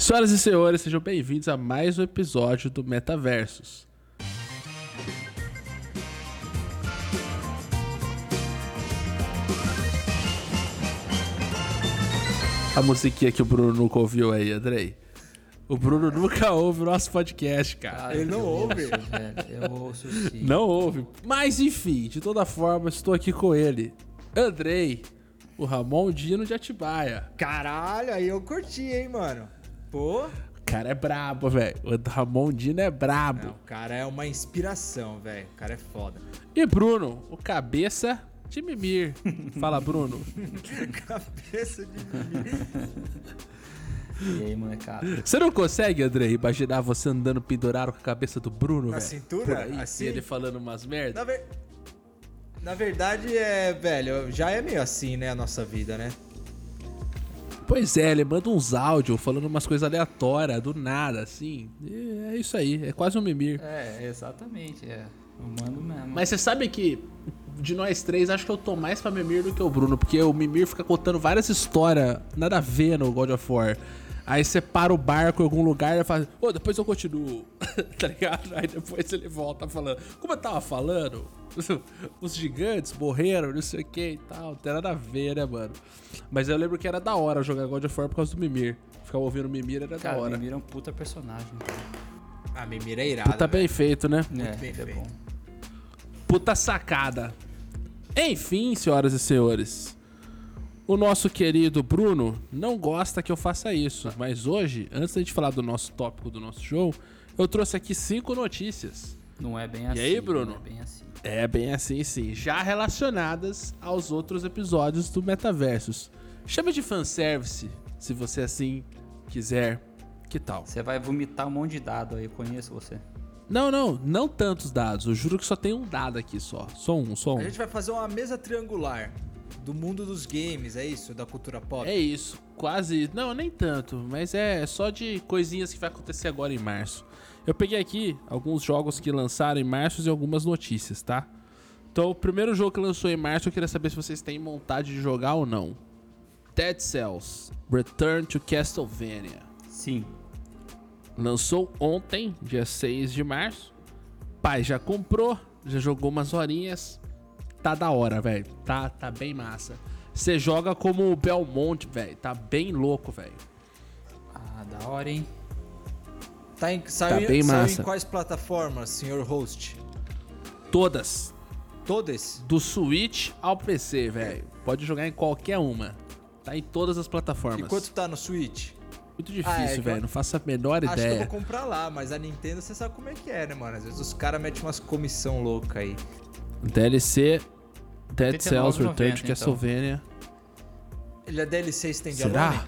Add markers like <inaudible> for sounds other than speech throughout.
Senhoras e senhores, sejam bem-vindos a mais um episódio do Metaversos. A musiquinha que o Bruno nunca ouviu aí, Andrei. O Bruno nunca ouve o nosso podcast, cara. Ele não ouve. Velho, eu ouço sim. Não ouve. Mas enfim, de toda forma, estou aqui com ele. Andrei, o Ramon Dino de Atibaia. Caralho, aí eu curti, hein, mano. Pô. O cara é brabo, velho. O Ramon Dino é brabo. Não, o cara é uma inspiração, velho. O cara é foda. E Bruno, o cabeça de Mimir. Fala, Bruno. <laughs> Cabeça de mim. E aí, molecada? Você não consegue, Andrei, imaginar você andando pendurado com a cabeça do Bruno, Na velho? cintura? Aí, Assim? e ele falando umas merda. Na, ver- Na verdade, é, velho, já é meio assim, né, a nossa vida, né? Pois é, ele manda uns áudios falando umas coisas aleatórias, do nada, assim. E é isso aí, é quase um Mimir. É, exatamente, é. Eu mando mesmo. Mas você sabe que de nós três, acho que eu tô mais pra Mimir do que o Bruno, porque o Mimir fica contando várias histórias, nada a ver no God of War. Aí você para o barco em algum lugar e fala, ô, depois eu continuo, <laughs> tá ligado? Aí depois ele volta falando, como eu tava falando, <laughs> os gigantes morreram, não sei o que e tal, não tem nada a ver, né, mano? Mas eu lembro que era da hora jogar God of War por causa do Mimir. Ficar ouvindo o Mimir era Cara, da hora. me mira um puta personagem. A Mimira é irada. Tá bem feito, né? é, bem é feito. bom. Puta sacada. Enfim, senhoras e senhores. O nosso querido Bruno não gosta que eu faça isso, mas hoje, antes da gente falar do nosso tópico do nosso show, eu trouxe aqui cinco notícias. Não é bem assim. aí, Bruno? Não é bem assim. É bem assim, sim, já relacionadas aos outros episódios do Metaversos. Chame de fanservice, se você assim quiser. Que tal? Você vai vomitar um monte de dado aí, eu conheço você. Não, não, não tantos dados. Eu juro que só tem um dado aqui só. Só um, só um. A gente vai fazer uma mesa triangular do mundo dos games, é isso? Da cultura pop? É isso, quase. Não, nem tanto, mas é só de coisinhas que vai acontecer agora em março. Eu peguei aqui alguns jogos que lançaram em março e algumas notícias, tá? Então, o primeiro jogo que lançou em março, eu queria saber se vocês têm vontade de jogar ou não. Dead Cells Return to Castlevania. Sim. Lançou ontem, dia 6 de março. Pai já comprou, já jogou umas horinhas. Tá da hora, velho. Tá, tá bem massa. Você joga como o Belmont, velho. Tá bem louco, velho. Ah, da hora, hein? Tá em, saiu, bem saiu massa. em quais plataformas, senhor host? Todas. Todas? Do Switch ao PC, velho. Pode jogar em qualquer uma. Tá em todas as E plataformas. quanto tá no Switch? Muito Ah, é difícil, que velho. eu- Não faço a menor Acho que eu ideia. vou comprar lá, mas a Nintendo você sabe como é que é, né, mano? Às vezes os caras metem umas comissão louca aí. DLC Dead Cells Return to 89,90, então. Castlevania. Ele é DLC Stand Será? Alone?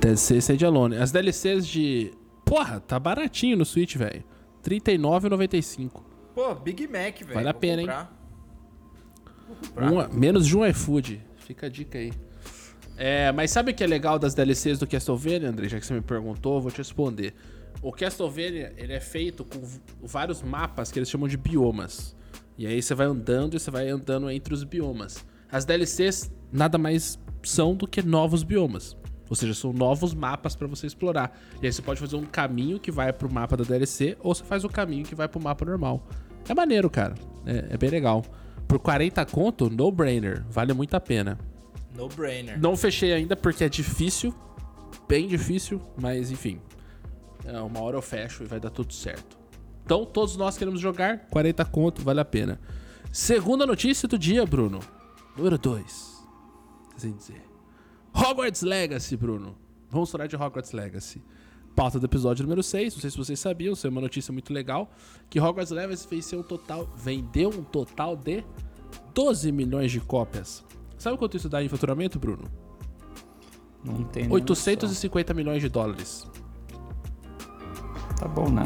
DLC Stand Alone. As DLCs de. Porra, tá baratinho no Switch, velho. R$39,95. Pô, Big Mac, velho. Vale a Vou pena, hein? comprar. Vou comprar. Um- menos de um iFood. Fica a dica aí. É, mas sabe o que é legal das DLCs do Castlevania, André? Já que você me perguntou, eu vou te responder. O Castlevania, ele é feito com vários mapas que eles chamam de biomas. E aí você vai andando e você vai andando entre os biomas. As DLCs nada mais são do que novos biomas. Ou seja, são novos mapas pra você explorar. E aí você pode fazer um caminho que vai pro mapa da DLC ou você faz o caminho que vai pro mapa normal. É maneiro, cara. É, é bem legal. Por 40 conto, no brainer. Vale muito a pena. No brainer. Não fechei ainda porque é difícil. Bem difícil, mas enfim. É, uma hora eu fecho e vai dar tudo certo. Então, todos nós queremos jogar. 40 conto, vale a pena. Segunda notícia do dia, Bruno. Número 2. Sem dizer. Hogwarts Legacy, Bruno. Vamos falar de Hogwarts Legacy. Pauta do episódio número 6. Não sei se vocês sabiam, isso é uma notícia muito legal. Que Hogwarts Legacy fez ser um total. Vendeu um total de 12 milhões de cópias. Sabe quanto isso dá em faturamento, Bruno? Não tem nem 850 milhões de dólares. Tá bom, né?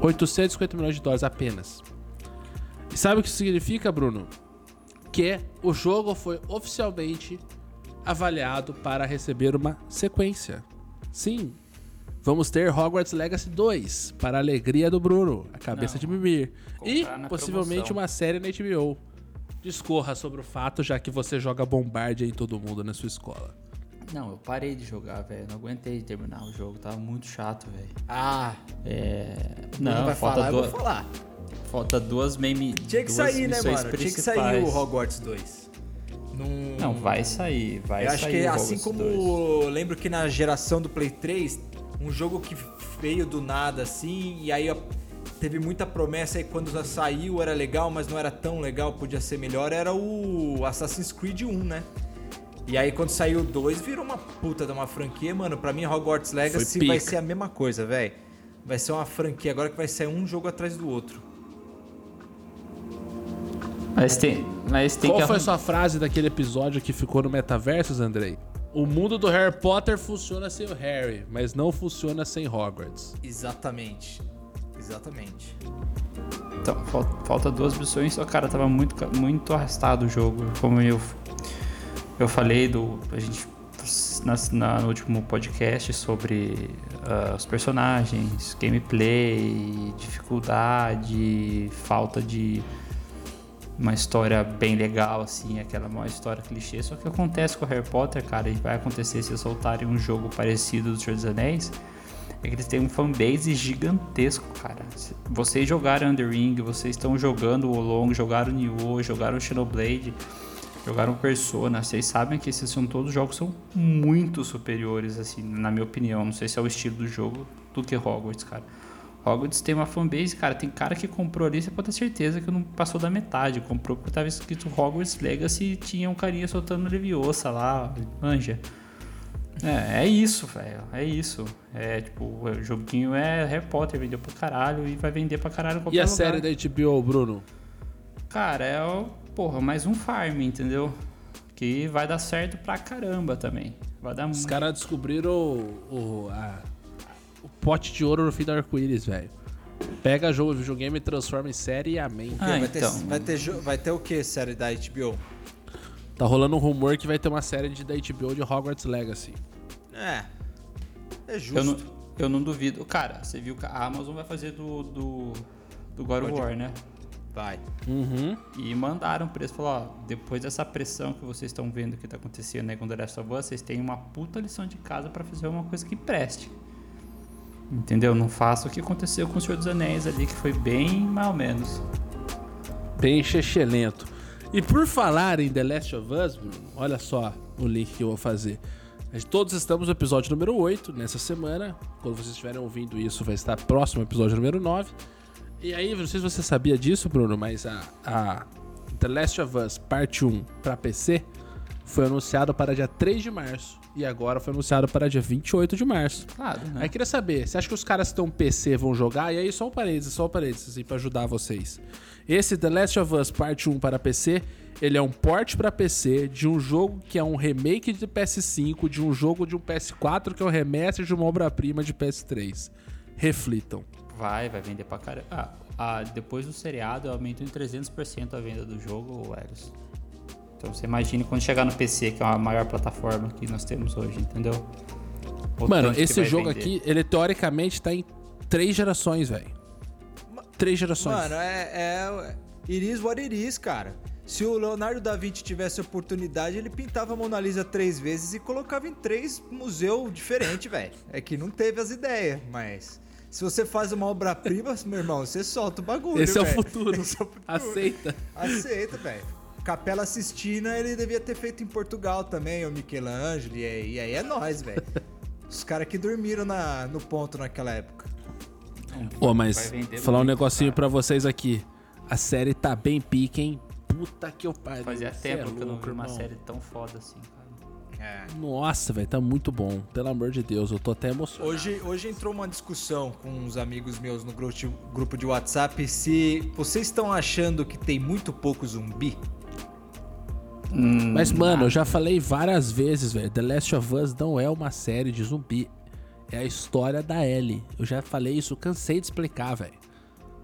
850 milhões de dólares apenas. E sabe o que isso significa, Bruno? Que o jogo foi oficialmente avaliado para receber uma sequência. Sim, vamos ter Hogwarts Legacy 2, para a alegria do Bruno, a cabeça Não. de Mimir. E possivelmente promoção. uma série na HBO. Discorra sobre o fato, já que você joga Bombardia em todo mundo na sua escola. Não, eu parei de jogar, velho. Não aguentei terminar o jogo. Tava muito chato, velho. Ah, É. não Não, vai falta, falar, eu duas, vou falar. falta duas meme. Tinha que sair, né, mano? Tinha que sair o. Hogwarts 2. Num... Não, vai sair. Vai Eu sair. acho que assim como 2. eu lembro que na geração do Play 3, um jogo que veio do nada assim, e aí teve muita promessa aí quando já saiu era legal, mas não era tão legal, podia ser melhor, era o Assassin's Creed 1, né? E aí quando saiu o 2 virou uma puta de uma franquia, mano. Pra mim Hogwarts Legacy vai ser a mesma coisa, velho. Vai ser uma franquia agora que vai sair um jogo atrás do outro. Mas tem, mas tem Qual que foi sua frase daquele episódio que ficou no Metaversos, Andrei? O mundo do Harry Potter funciona sem o Harry, mas não funciona sem Hogwarts. Exatamente. Exatamente. Então, falta, duas missões, só cara, tava muito, muito arrastado o jogo. Como eu, eu falei do. A gente. na- na- no último podcast sobre ah, os personagens, gameplay, dificuldade, falta de uma história bem legal, assim, aquela uma história clichê. Só que acontece com Harry Potter, cara, e vai acontecer se soltarem um jogo parecido do Senhor dos Anéis. É que eles têm um fanbase gigantesco, cara. Vocês jogaram Under Ring, vocês estão jogando o Long, jogaram Nioh, jogaram Xenoblade, jogaram Persona. Vocês sabem que esses são todos jogos são muito superiores, assim, na minha opinião. Não sei se é o estilo do jogo do que Hogwarts, cara. Hogwarts tem uma fanbase, cara. Tem cara que comprou ali, você pode ter certeza que não passou da metade. Comprou porque tava escrito Hogwarts Legacy e tinha um carinha soltando Leviosa lá, manja. É, é isso, velho. É isso. É tipo, o joguinho é Harry Potter, vendeu pra caralho e vai vender pra caralho qualquer E a lugar. série da HBO, Bruno? Cara, é o, porra, mais um farm, entendeu? Que vai dar certo pra caramba também. Vai dar Os muito. caras descobriram o, o, a- o pote de ouro no fim do arco-íris, velho. Pega jogo, videogame e transforma em série e amém. Ah, vai, ter, então. vai, ter, jo- vai ter o que, série da HBO? Tá rolando um rumor que vai ter uma série de, da HBO de Hogwarts Legacy. É. É justo. Eu não, eu não duvido. Cara, você viu que a Amazon vai fazer do, do, do God of War, né? Vai. Uhum. E mandaram pra eles, falou, ó, depois dessa pressão que vocês estão vendo que tá acontecendo aí com The Last of Us, vocês têm uma puta lição de casa pra fazer uma coisa que preste. Entendeu? Não faça o que aconteceu com o Senhor dos Anéis ali, que foi bem mais ou menos. Bem lento. E por falar em The Last of Us, Bruno, olha só o link que eu vou fazer. Todos estamos no episódio número 8 nessa semana. Quando vocês estiverem ouvindo isso, vai estar próximo ao episódio número 9. E aí, não sei se você sabia disso, Bruno, mas a, a The Last of Us Parte 1 para PC foi anunciado para dia 3 de março. E agora foi anunciado para dia 28 de março. Claro, né? Aí queria saber, você acha que os caras que estão PC vão jogar? E aí, só um parênteses, só um parênteses, assim, pra ajudar vocês. Esse The Last of Us Parte 1 para PC, ele é um port para PC de um jogo que é um remake de PS5, de um jogo de um PS4 que é um remaster de uma obra-prima de PS3. Reflitam. Vai, vai vender pra caramba. Ah, ah, depois do seriado, aumentou em 300% a venda do jogo, Eros. Então você imagina quando chegar no PC, que é a maior plataforma que nós temos hoje, entendeu? O Mano, esse jogo vender. aqui, ele teoricamente tá em três gerações, velho. Três gerações. Mano, é, é. It is what it is, cara. Se o Leonardo da Vinci tivesse oportunidade, ele pintava a Mona Lisa três vezes e colocava em três museus diferentes, velho. É que não teve as ideias, mas. Se você faz uma obra-prima, <laughs> meu irmão, você solta o bagulho. Esse é o futuro. <laughs> Esse é o futuro. Aceita. Aceita, velho. Capela Sistina ele devia ter feito em Portugal também, o Michelangelo, e aí, e aí é nós, velho. Os caras que dormiram na, no ponto naquela época. Ô, Vai mas falar um negocinho pra vocês aqui. A série tá bem pique, hein? Puta que eu pariu. Fazia Cê é tempo que eu não vi uma série tão foda assim, cara. É. Nossa, velho, tá muito bom. Pelo amor de Deus, eu tô até emocionado. Hoje, hoje entrou uma discussão com uns amigos meus no gru- grupo de WhatsApp se vocês estão achando que tem muito pouco zumbi. Mas, mano, eu já falei várias vezes, velho. The Last of Us não é uma série de zumbi. É a história da Ellie. Eu já falei isso, cansei de explicar, velho.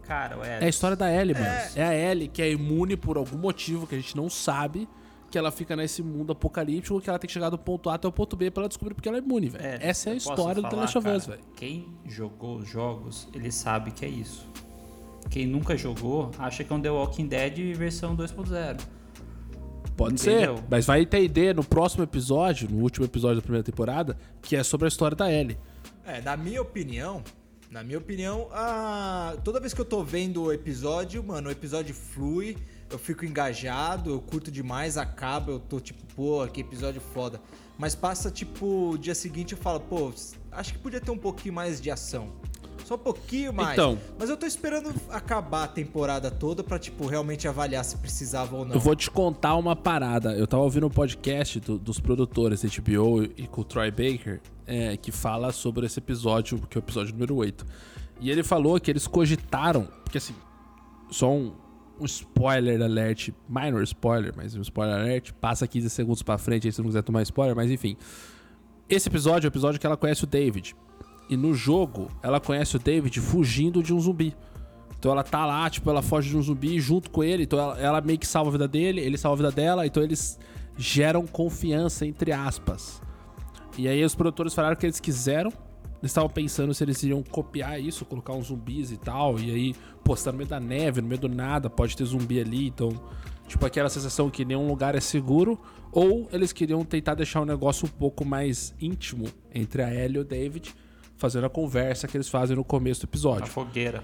Cara, o É a história da Ellie, mano. É a Ellie que é imune por algum motivo que a gente não sabe. Que ela fica nesse mundo apocalíptico que ela tem que chegar do ponto A até o ponto B pra ela descobrir porque ela é imune, velho. Essa é a história do The falar, Last of Us, cara, velho. Quem jogou os jogos, ele sabe que é isso. Quem nunca jogou, acha que é um The Walking Dead versão 2.0. Pode Entendeu? ser, mas vai entender no próximo episódio, no último episódio da primeira temporada, que é sobre a história da Ellie. É, na minha opinião, na minha opinião, a... toda vez que eu tô vendo o episódio, mano, o episódio flui, eu fico engajado, eu curto demais, acaba, eu tô tipo, pô, que episódio foda. Mas passa, tipo, o dia seguinte eu falo, pô, acho que podia ter um pouquinho mais de ação. Só um pouquinho mais. Então. Mas eu tô esperando acabar a temporada toda pra, tipo, realmente avaliar se precisava ou não. Eu vou te contar uma parada. Eu tava ouvindo um podcast do- dos produtores HBO e com o Troy Baker, é, que fala sobre esse episódio, que é o episódio número 8. E ele falou que eles cogitaram, porque assim, só um, um spoiler alert, minor spoiler, mas um spoiler alert, passa 15 segundos pra frente aí se não quiser tomar spoiler, mas enfim. Esse episódio é o episódio que ela conhece o David. E no jogo, ela conhece o David fugindo de um zumbi. Então ela tá lá, tipo, ela foge de um zumbi junto com ele. Então ela, ela meio que salva a vida dele, ele salva a vida dela. Então eles geram confiança, entre aspas. E aí os produtores falaram que eles quiseram. Eles estavam pensando se eles iriam copiar isso, colocar uns zumbis e tal. E aí, pô, você tá no meio da neve, no meio do nada, pode ter zumbi ali. Então, tipo, aquela sensação que nenhum lugar é seguro. Ou eles queriam tentar deixar o negócio um pouco mais íntimo entre a Ellie e o David, fazendo a conversa que eles fazem no começo do episódio fogueira.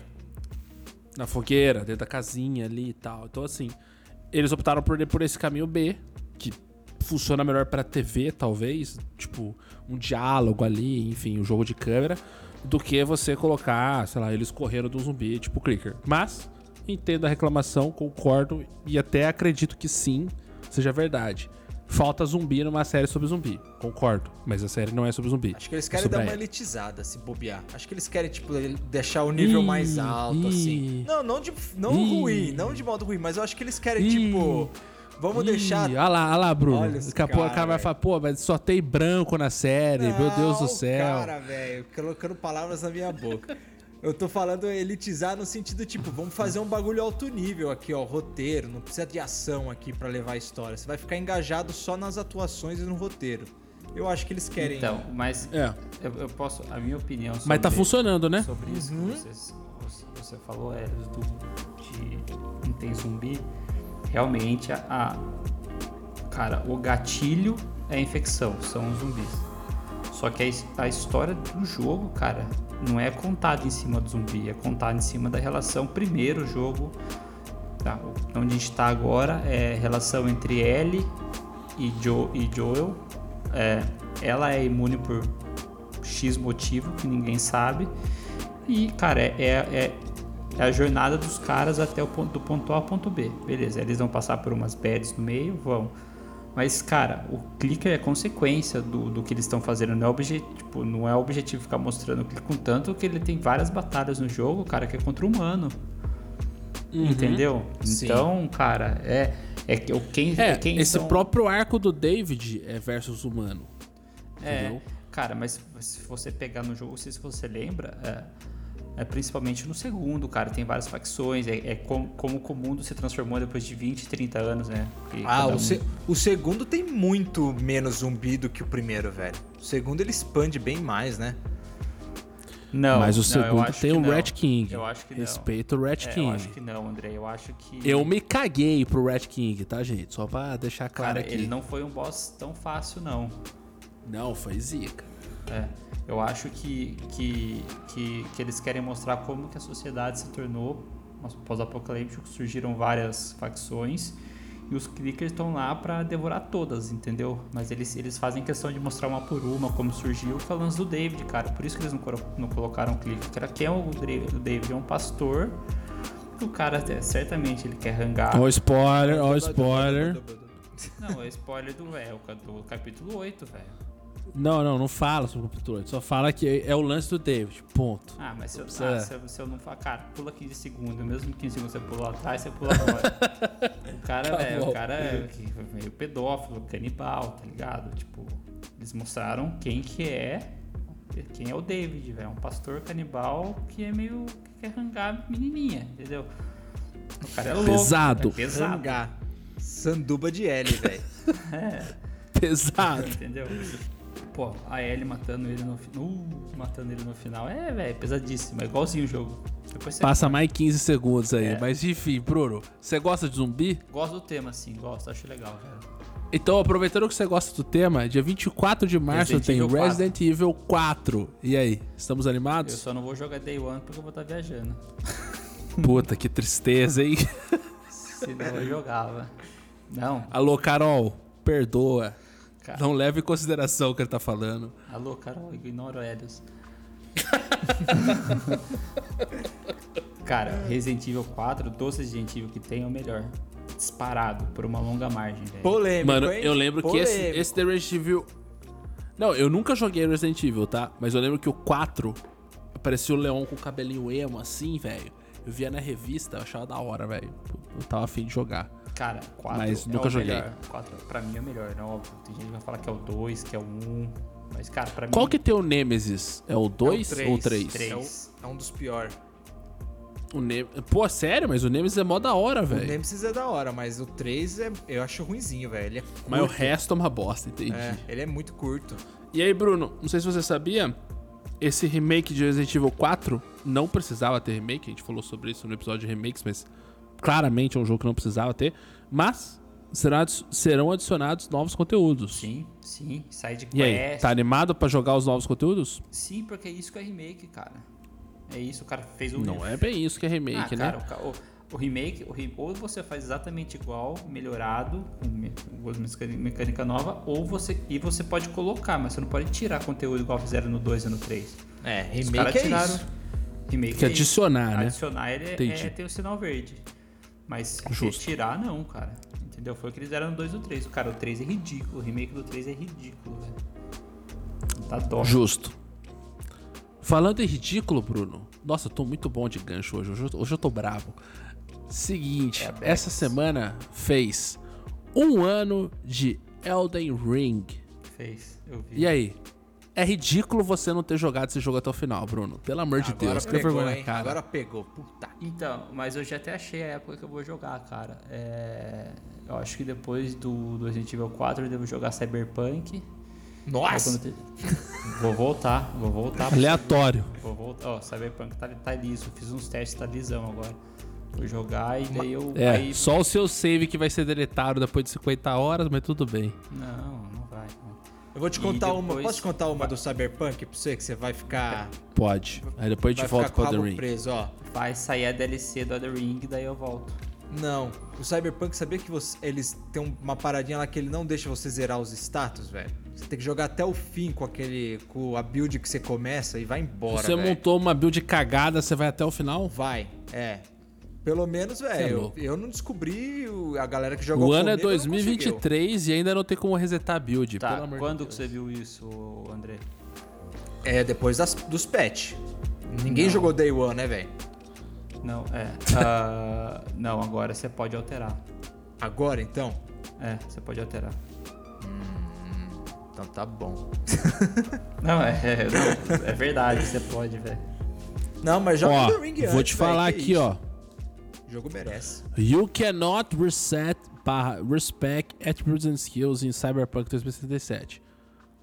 na fogueira, dentro da casinha ali e tal. Então, assim, eles optaram por ir por esse caminho B, que funciona melhor pra TV, talvez, tipo, um diálogo ali, enfim, um jogo de câmera, do que você colocar, sei lá, eles correndo do zumbi, tipo clicker. Mas, entendo a reclamação, concordo e até acredito que sim, seja verdade. Falta zumbi numa série sobre zumbi, concordo, mas a série não é sobre zumbi. Acho que eles é querem sobre dar uma elitizada, se bobear. Acho que eles querem, tipo, deixar o nível Ih, mais alto, ih. assim. Não, não, de, não Ih. ruim, não de modo ruim, mas eu acho que eles querem, tipo. Vamos Ih, deixar. Olha lá, olha lá, Bruno. Olha esse Daqui a pouco o cara, cara vai falar, pô, mas só tem branco na série, meu Deus do Não, céu. Cara, velho, colocando palavras na minha boca. Eu tô falando elitizar no sentido tipo, vamos fazer um bagulho alto nível aqui, ó, roteiro, não precisa de ação aqui pra levar a história. Você vai ficar engajado só nas atuações e no roteiro. Eu acho que eles querem. Então, mas É. eu, eu posso. A minha opinião sobre, Mas tá funcionando, né? sobre isso Uhum. que vocês- você, você falou, é, do, de não tem zumbi. Realmente, a, a- Cara, o gatilho é a infecção, são os zumbis. Só que a, a história do jogo, cara, não é contada em cima do zumbi, é contada em cima da relação. Primeiro, jogo. Tá, onde a gente tá agora é relação entre Ellie e, jo, e Joel. É, ela é imune por X motivo que ninguém sabe. E, cara, é, é, é- a jornada dos caras até o ponto, do ponto A ao ponto B. Beleza, eles vão passar por umas bads no meio, vão. Mas, cara, o clicker é consequência do, do que eles estão fazendo. Não é, obje, tipo, não é objetivo ficar mostrando o clicker com tanto que ele tem várias batalhas no jogo, cara, que é contra o humano. Entendeu? Sim. Então, cara, é. É que o quem, É, quem esse são- próprio arco do David é versus humano. É, Entendeu? cara, mas se você pegar no jogo, não sei se você lembra, é, é principalmente no segundo, cara, tem várias facções, é, é como, como o mundo se transformou depois de 20, 30 anos, né? Porque Ah, o, um- se- o segundo tem muito menos zumbi do que o primeiro, velho. O segundo ele expande bem mais, né? Não, Mas o não, segundo acho tem o não. Red King. Eu acho que não. Respeita o Red É, King. eu acho que não, André, eu acho que... Eu me caguei pro Red King, tá, gente? Só pra deixar claro Cara, aqui. ele não foi um boss tão fácil, não. Não, foi zica. É, eu acho que, que, que, que eles querem mostrar como que a sociedade se tornou pós-apocalíptico, surgiram várias facções e os clickers estão lá pra devorar todas, entendeu? Mas eles, eles fazem questão de mostrar uma por uma como surgiu, falando do David, cara. Por isso que eles não, não colocaram o clicker. Cara, quem é o David? O David é um pastor. que O cara, é, certamente, ele quer rangar. Ó o spoiler, ó o spoiler. Não, é spoiler do, é, do capítulo 8, velho. Não, não, não fala sobre o 8. Só fala que é o lance do David. Ponto. Ah, mas se eu, Precisa- ah, se, eu, se eu não falar, cara, pula 15 segundos, mesmo 15 segundos você pula lá atrás, você pula agora. <laughs> o cara, Tá é, o cara é meio pedófilo, canibal, tá ligado? Tipo, eles mostraram quem que é, quem é o David, velho. Um pastor canibal que é meio, que quer rangar menininha, entendeu? O cara é louco. Pesado. É pesado, Zangar. Sanduba de L, velho. <laughs> é, Pesado. entendeu? Pô, a Ellie matando ele no final. Uh, matando ele no final. É, velho, pesadíssimo. É igualzinho o jogo. Passa mais 15 segundos aí. É. Mas enfim, Bruno, você gosta de zumbi? Gosto do tema, sim, gosto, acho legal, velho. Então, aproveitando que você gosta do tema, dia 24 de março Resident tem Evil 4. Resident Evil 4. E aí, estamos Eu animados? só não vou jogar Day One porque eu vou estar viajando. <laughs> Puta, que tristeza, hein? Senão eu jogava. Não, Alô, Carol, perdoa. Cara. Não leve em consideração o que ele tá falando. Alô, Carol, ignora o Helios. <laughs> Cara, Resident Evil 4, dos Resident Evil que tem é o melhor. Disparado, por uma longa margem, velho. Polêmico, Mano, hein? eu lembro que esse, Polêmico. esse The Resident Evil. Não, eu nunca joguei Resident Evil, tá? Mas eu lembro que o 4 aparecia o Leon com o cabelinho emo assim, velho. Eu via na revista, eu achava da hora, velho. Eu tava afim de jogar. Cara, 4 Mas é nunca o joguei. melhor. 4 pra mim é o melhor, né? Óbvio. Tem gente que vai falar que é o 2, que é o 1. Mas, cara, pra Qual mim. que tem o Nemesis? É o 2 três, ou o 3? três. É, o- é um dos piores. O Ne... Pô, sério? Mas o Nemesis é mó da hora, O velho. Nemesis é da hora, mas o 3 é, eu acho ruinzinho, velho. Ele é. Mas o resto é uma bosta, entendi. É, ele é muito curto. E aí, Bruno, não sei se você sabia, esse remake de Resident Evil 4 não precisava ter remake, a gente falou sobre isso no episódio de remakes, mas claramente é um jogo que não precisava ter, mas serão adicionados novos conteúdos. Sim, sim. Side E aí, quest. tá animado pra jogar os novos conteúdos? Sim, porque é isso que é remake, cara. É isso, o cara fez o Não é bem isso que é Ah, remake, cara, né? o, ca- o- o remake, o ou você faz exatamente igual, melhorado, com mecânica- mecânica nova, ou você e você pode colocar, mas você não pode tirar conteúdo igual fizeram no 2 e no 3. É, remake é tiraram. isso. Remake Que é isso. adicionar, né? Adicionar ele é, é ter o sinal verde. Mas Justo. retirar não, cara. Entendeu? Foi o que eles deram no 2 e no 3. Cara, o 3 é ridículo. O remake do 3 é ridículo, velho. Tá dó. Justo. Falando em ridículo, Bruno. Nossa, eu tô muito bom de gancho hoje. Hoje eu, tô- hoje eu tô bravo. Seguinte, É, essa semana fez um ano de Elden Ring. Fez, eu vi. E aí? É ridículo você não ter jogado esse jogo até o final, Bruno. Pelo amor de Agora Deus, que pegou, vergonha hein? cara. Agora pegou. Puta. Então, mas eu já até achei a época que eu vou jogar, cara. É, Eu acho que depois do, do Resident Evil 4 eu devo jogar Cyberpunk. Nossa! te- Vou voltar, vou voltar. Aleatório. Vou voltar. Ó, Cyberpunk tá, tá liso. Fiz uns testes, tá lisão agora. Vou jogar e daí eu. É, aí- só o seu save que vai ser deletado depois de 50 horas, mas tudo bem. Não. Eu vou te contar uma. depois- Posso te contar uma do Cyberpunk pra você que você vai ficar. Pode. Aí depois a gente volta o The Ring. preso, ó. Vai sair a DLC do Other Ring, daí eu volto. Não. O Cyberpunk, sabia que você- eles têm uma paradinha lá que ele não deixa você zerar os status, velho? Você tem que jogar até o fim com aquele. com a build que você começa e vai embora. Você velho. montou uma build cagada, você vai até o final? Vai, é. Pelo menos, Cê é velho, eu, eu não descobri a galera que jogou O ano é comigo conseguiu. 2023 e ainda não tem como resetar a build, Tá, pelo amor quando de que Deus. você viu isso, André? É, depois das, dos patch. Ninguém Não. jogou Day One, né, velho? Não, é. ah, <laughs> não, agora você pode alterar. Agora, então? É, você pode alterar. Então tá bom. <laughs> Não, é, é, não, é verdade, você pode, velho. Não, mas joga Ó, The Ring vou antes, te falar velho, que aqui, ó. O jogo merece. You cannot reset barra respect attributes and skills in Cyberpunk 2077.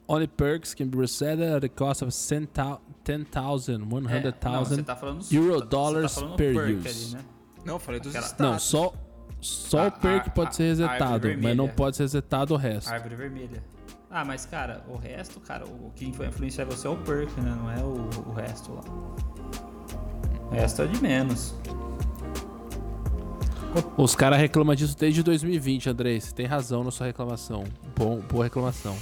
Only perks can be reset at the cost of 10,000, 10,000, É, não, você 100,000 tá falando Euro você dollars falando per perk use. ali, né? Não, eu falei dos Aquela- status. Não, só, só A- o perk a- pode a- ser a resetado, mas não pode ser resetado o resto. Árvore vermelha. Ah, mas cara, o resto, cara, o que vai influenciar você é o perk, né? Não é o, o resto lá. O resto é de menos. Os caras reclamam disso desde 2020, Andrei. Você tem razão na sua reclamação. Bom, boa reclamação.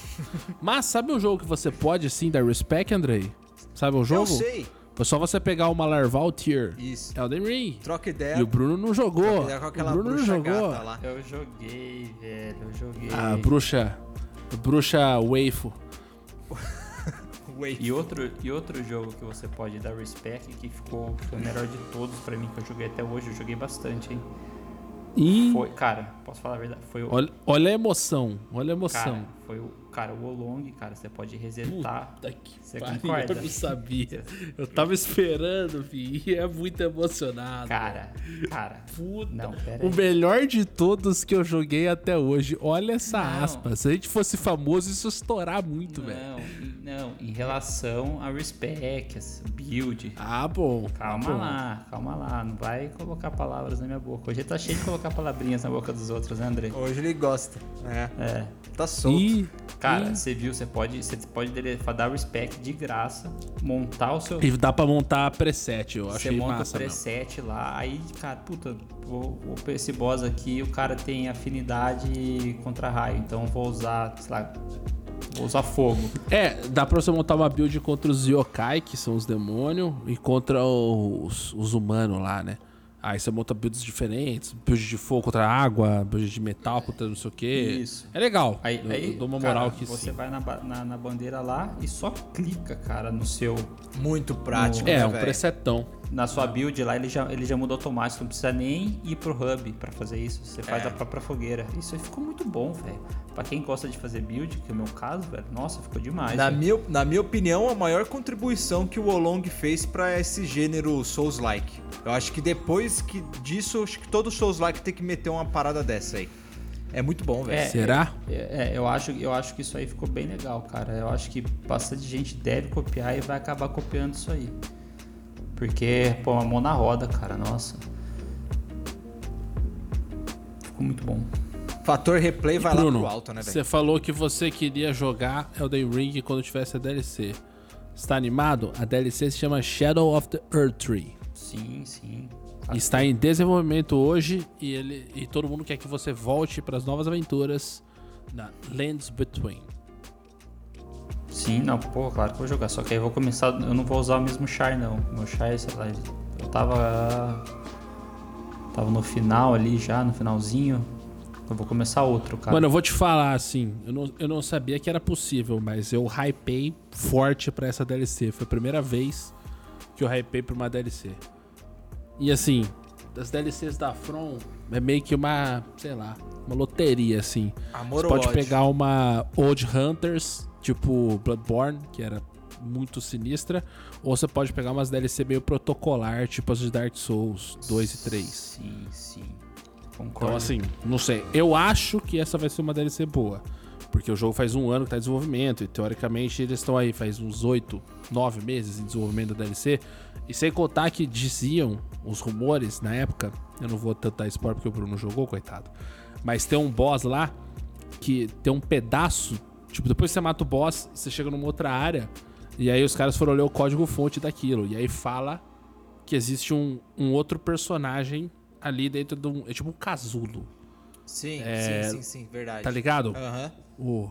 Mas sabe um jogo que você pode sim dar respect, Andrei? Sabe um jogo? Eu sei. É só você pegar uma larval tier. Isso. Elden Ring. Troca ideia. E o Bruno não jogou. troca ideia com O Bruno não bruxa jogou. gata lá. Eu joguei, velho, eu joguei. A bruxa. Bruxa Waifu. <laughs> Wait. E outro, e outro jogo que você pode dar respect, que ficou foi o melhor de todos pra mim, que eu joguei até hoje, eu joguei bastante, hein? E Foi, cara, posso falar a verdade? Foi o. olha, olha a emoção, olha a emoção. Cara, foi o. Cara, o Olong, cara, você pode resetar. Puta que Você pariu, concorda? eu não sabia. Eu tava esperando, vi, e é muito emocionado. Cara, cara. Puta. Não, pera o aí. melhor de todos que eu joguei até hoje. Olha essa Não. aspa. Se a gente fosse famoso, isso ia estourar muito, velho. Não, em- não, em relação a respect, build. Ah, bom. Calma bom. lá, calma lá. Não vai colocar palavras na minha boca. Hoje tá cheio de colocar palavrinhas na boca dos outros, né, André? Hoje ele gosta. É. É. Tá solto. E, Cara, você viu, você pode, você pode dar respect de graça, montar o seu. e dá pra montar preset, eu Você achei monta massa o mesmo. preset lá, aí, cara, puta, vou, vou- esse boss aqui, o cara tem afinidade contra raio, então vou usar, sei lá, vou usar fogo. É, dá pra você montar uma build contra os yokai, que são os demônios, e contra os, os humanos lá, né? Aí você monta builds diferentes, build de fogo contra água, build de metal contra não sei o quê. Isso. É legal. Aí, eu, aí eu dou uma cara, moral que você sim. vai na, na, na bandeira lá e só clica, cara, no seu, Muito prático, É, né, um velho? presetão. na sua build lá, ele já, ele já muda automático, não precisa nem ir pro hub pra fazer isso, você faz É. da própria fogueira. Isso aí ficou muito bom, velho. Pra quem gosta de fazer build, que é o meu caso, velho, nossa, ficou demais. Na minha, na minha opinião, a maior contribuição que o Olong fez pra esse gênero Souls-like. Eu acho que depois que disso, acho que todo Souls-like tem que meter uma parada dessa aí. É muito bom, velho. É, Será? É, é, eu acho, eu acho que isso aí ficou bem legal, cara. Eu acho que bastante gente deve copiar e vai acabar copiando isso aí. Porque, pô, uma mão na roda, cara, nossa. Ficou muito bom. Fator replay vai lá Bruno, pro alto, né, velho? você falou que você queria jogar Elden Ring quando tivesse a DLC. Está animado? A DLC se chama Shadow of the Earth Tree. Sim, sim. Está em desenvolvimento hoje e, ele, e todo mundo quer que você volte para as novas aventuras na Lands Between. Sim, não, pô, claro que eu vou jogar. Só que aí eu vou começar. Eu não vou usar o mesmo char, não. Meu char, sei lá, eu tava. Tava no final ali já, no finalzinho. Eu vou começar outro, cara. Mano, eu vou te falar assim, eu não, eu não sabia que era possível, mas eu hypei forte pra essa DLC. Foi a primeira vez que eu hypei pra uma DLC. E assim, das DLCs da From é meio que uma, sei lá, uma loteria assim. Amor Você pode ódio? pegar uma Old Hunters, tipo Bloodborne, que era muito sinistra, ou você pode pegar umas DLC meio protocolar, tipo as de Dark Souls 2 e 3. Sim, sim. Então, Concordo. assim, não sei. Eu acho que essa vai ser uma DLC boa. Porque o jogo faz um ano que tá em desenvolvimento. E teoricamente eles estão aí faz uns 8, 9 meses em desenvolvimento da DLC. E sem contar que diziam os rumores na época. Eu não vou tentar spoiler porque o Bruno jogou, coitado. Mas tem um boss lá que tem um pedaço. Tipo, depois que você mata o boss, você chega numa outra área. E aí os caras foram ler o código fonte daquilo. E aí fala que existe um, um outro personagem ali dentro de um. É tipo um casulo. Sim, É, sim, sim, sim, verdade. Tá ligado? Aham. O-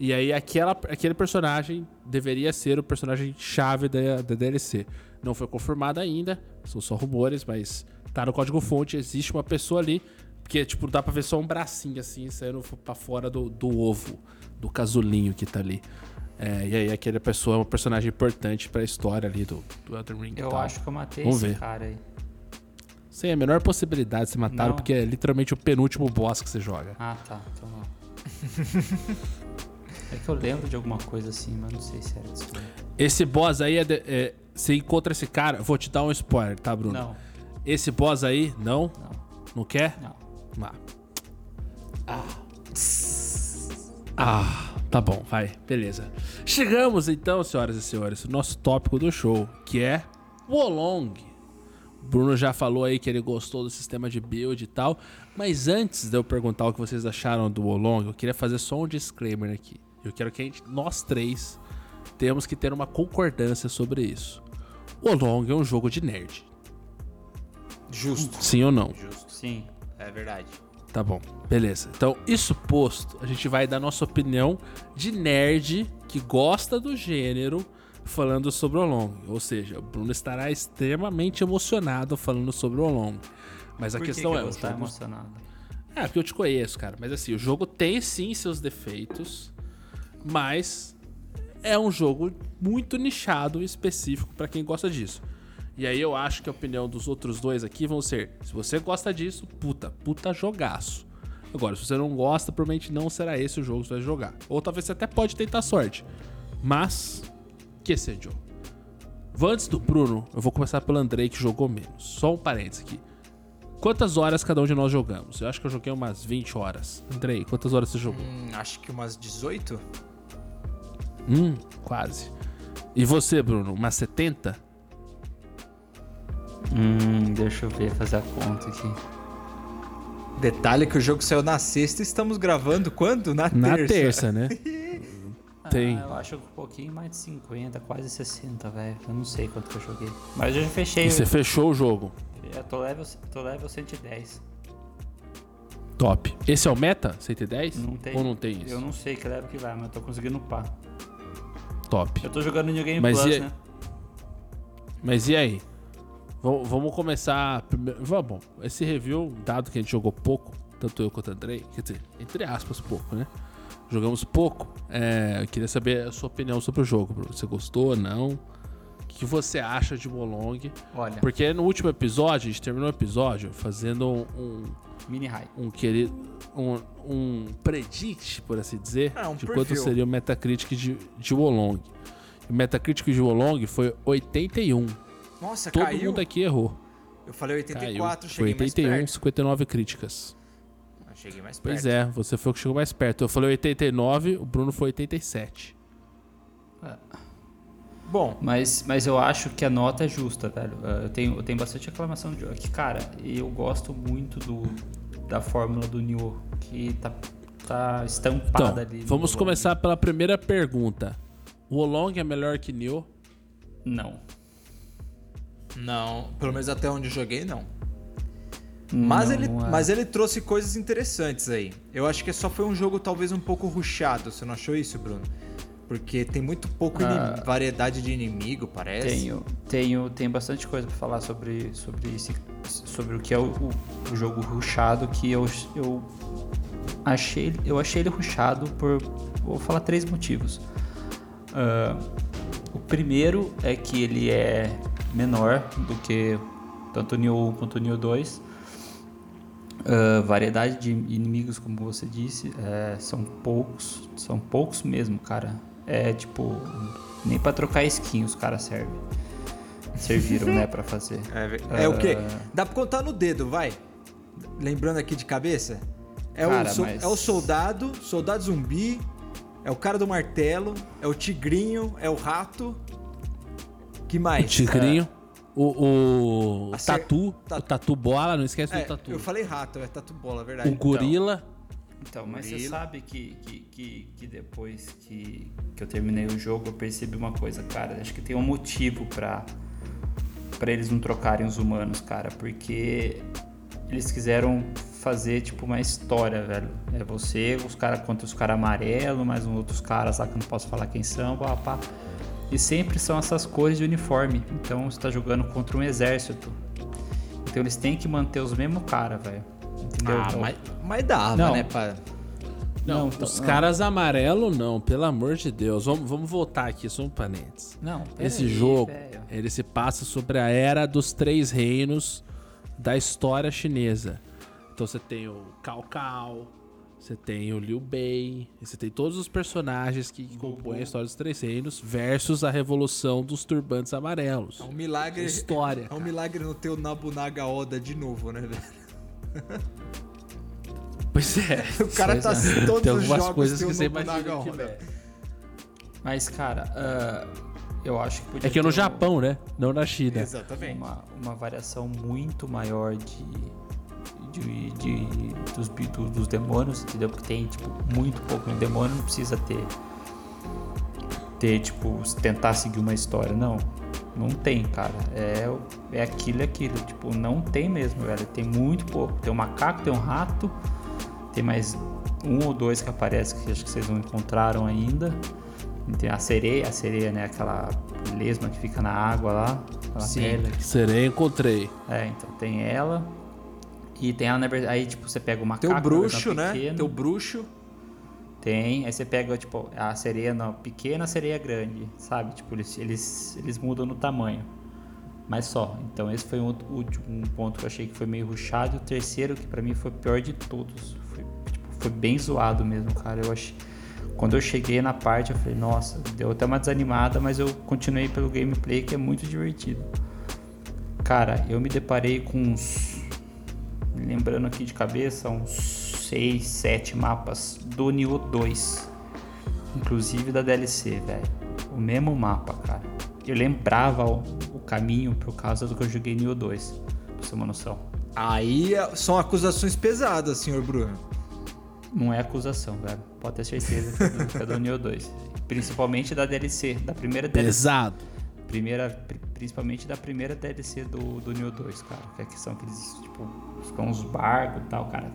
E aí aquela, aquele personagem deveria ser o personagem chave da, da DLC. Não foi confirmado ainda, são só rumores, mas tá no código fonte, existe uma pessoa ali, porque tipo, dá pra ver só um bracinho assim, saindo pra fora do, do ovo, do casulinho que tá ali. É, e aí aquela pessoa é um personagem importante pra história ali do, do Elden Ring Eu acho que eu matei Vamos esse ver. cara aí. Sem a menor possibilidade de se mataram, Não. porque é literalmente o penúltimo boss que você joga. Ah, tá. Então não. <laughs> é que eu lembro de alguma coisa assim, mas não sei se era disso. Esse boss aí é, de- é- Você encontra esse cara. Vou te dar um spoiler, tá, Bruno? Não, Esse boss aí, não? não, Não quer? não. Ah. Ah, tá bom, vai, beleza. Chegamos então, senhoras e senhores, no nosso tópico do show, que é Wolong. Bruno já falou aí que ele gostou do sistema de build e tal, mas antes de eu perguntar o que vocês acharam do Wolong, eu queria fazer só um disclaimer aqui. Eu quero que a gente, nós três temos que ter uma concordância sobre isso. Wolong é um jogo de nerd. Justo. Sim ou não? Justo. Sim. É verdade. Tá bom, beleza. Então, isso posto, a gente vai dar nossa opinião de nerd que gosta do gênero falando sobre o Long. Ou seja, o Bruno estará extremamente emocionado falando sobre o Long. Mas a Por que questão que é, eu o jogo... emocionado. É, porque eu te conheço, cara. Mas assim, o jogo tem sim seus defeitos, mas é um jogo muito nichado e específico pra quem gosta disso. E aí eu acho que a opinião dos outros dois aqui vão ser: se você gosta disso, puta, puta jogaço. Agora, se você não gosta, provavelmente não será esse o jogo que você vai jogar. Ou talvez você até pode tentar sorte. Mas, que seja. Antes do Bruno, eu vou começar pelo Andrei que jogou menos. Só um parênteses aqui. Quantas horas cada um de nós jogamos? Eu acho que eu joguei umas 20 horas. Andrei, quantas horas você jogou? Hum, acho que umas 18? Hum, quase. E você, Bruno, umas 70? Hum, deixa eu ver, fazer a conta aqui. Detalhe que o jogo saiu na sexta e estamos gravando quando? Na, Na terça. terça, né? <laughs> Tem. Ah, eu acho que um pouquinho mais de 50, quase 60, velho. Eu não sei quanto que eu joguei. Mas eu já fechei. E você fechou o jogo. Eu tô level, tô level 110. Top. Esse é o meta? 110? Não tem. Ou não tem isso? Eu não sei que level que vai, mas eu tô conseguindo upar. Top. Eu tô jogando New Game Mas Plus, e- né? Mas e aí? Vam- Vamos começar. Primeiro... Vamos. Esse review, dado que a gente jogou pouco, tanto eu quanto o Andrei, quer dizer, entre aspas, pouco, né? Jogamos pouco. É, eu queria saber a sua opinião sobre o jogo, Bruno. Você gostou, não? O que você acha de Wolong? Olha, Porque no último episódio, a gente terminou o episódio fazendo um, mini high. um querido. Um, um predict, por assim dizer, É, um de preview. quanto seria o Metacritic de, de Wolong. O Metacritic de Wolong foi 81. Nossa, Todo caiu. mundo aqui errou. Eu falei Caiu. 84, Foi cheguei mais 81, perto. 59 críticas. Ah, Cheguei mais perto. Pois é, você foi o que chegou mais perto. Eu falei 89, o Bruno foi 87. Bom, Mas, mas eu acho que a nota é justa, velho. Uh, Eu tenho, eu tenho bastante reclamação de jogo. Que, cara, eu gosto muito do, da fórmula do Nioh, que tá, tá estampada Então, ali. vamos começar pela primeira pergunta. O Wolong é melhor que Nioh? Não. não. Pelo menos até onde eu joguei, não. Mas, Não, ele, não é. mas ele trouxe coisas interessantes aí. Eu acho que só foi um jogo talvez um pouco rushado. Você não achou isso, Bruno? Porque tem muito pouco Ah. variedade de inimigo, parece. Tenho, tenho, tenho bastante coisa pra falar sobre, sobre, esse, sobre o que é o, o, o jogo rushado, que eu, eu achei, eu achei ele rushado por, vou falar três motivos. Ah, o primeiro é que ele é menor do que tanto o Nioh 1 quanto o Nioh 2. Ah, variedade de inimigos, como você disse, é, são poucos, são poucos mesmo, cara. É tipo, nem pra trocar skin os caras servem. Serviram, né, pra fazer. É, é o quê? Ah. Dá pra contar no dedo, vai. Lembrando aqui de cabeça. É, Cara, o, so- mas- é o soldado, soldado zumbi, é o cara do martelo, é o tigrinho, é o rato. Que mais? O Tigrinho. O, o Tatu. ta- O Tatu Bola, não esquece É, do Tatu. eu falei rato, é tatu bola, verdade. O Gorila. Então, mas você Gorila. sabe que, que, que, que depois que, que eu terminei o jogo, eu percebi uma coisa, cara. Acho que tem um motivo pra, pra eles não trocarem os humanos, cara. Porque eles quiseram fazer, tipo, uma história, velho. É você, os caras contra os caras amarelos, mais um outros caras lá que eu não posso falar quem são, pá, pá. E sempre são essas cores de uniforme. Então você tá jogando contra um exército. Então eles têm que manter os mesmos caras, velho. Entendeu? Ah, Então- mas, mas dava, Não. né, pá? Não, Não, então- os não. caras amarelo não, pelo amor de Deus. Vamos, vamos voltar aqui, só um parênteses. Não, Esse aí, jogo, velho. ele se passa sobre a era dos três reinos da história chinesa. Então você tem o Cao Cao, você tem o Liu Bei, você tem todos os personagens que compõem a história dos três reinos versus a revolução dos turbantes amarelos. É um milagre. História, É um cara. milagre não ter o Nabunaga Oda de novo, né, velho? <laughs> Pois é. O cara tá é. todos Tem os algumas jogos coisas que você imagina que. Mas, cara, ah, eu acho que podia É que é no um- Japão, né? Não na China. Exatamente. uma, uma variação muito maior de, de, de- dos, do- dos demônios, entendeu? Porque tem, tipo, muito pouco no demônio, não precisa ter, ter, tipo, tentar seguir uma história, não. Não tem, cara. É, é aquilo e aquilo. Tipo, não tem mesmo, velho. Tem muito pouco. Tem um macaco, tem um rato, tem mais um ou dois que aparecem que acho que vocês não encontraram ainda. Tem a sereia, a sereia, né? Aquela lesma que fica na água lá. Sim. pedra. Serei, encontrei. É, então tem ela. E tem ela, na verdade, aí tipo, você pega o macaco. Tem o na bruxo, né? pequena. Tem o bruxo. Tem, aí você pega, tipo, a sereia na pequena, a sereia grande, sabe? Tipo, eles, eles, eles mudam no tamanho. Mas só. Então esse foi um, último- um ponto que eu achei que foi meio ruchado. E o terceiro, que pra mim foi o pior de todos. Foi, tipo, foi bem zoado mesmo, cara. Eu achei. Quando eu cheguei na parte, eu falei, nossa, deu até uma desanimada, mas eu continuei pelo gameplay que é muito divertido. Cara, eu me deparei com uns. Lembrando aqui de cabeça, uns 6, 7 mapas do Nioh 2. Inclusive da DLC, velho. O mesmo mapa, cara. Eu lembrava o, o caminho por causa do que eu joguei Nioh 2. Pra você ter uma noção. Aí é- são acusações pesadas, senhor Bruno. Não é acusação, velho. Pode ter certeza que é do- do Nioh 2. Principalmente da DLC, da primeira DLC. Pesado. Primeira, pri- principalmente da primeira DLC do, do Neo 2, cara. Que é que são aqueles, tipo, ficam uns barcos e tal, cara.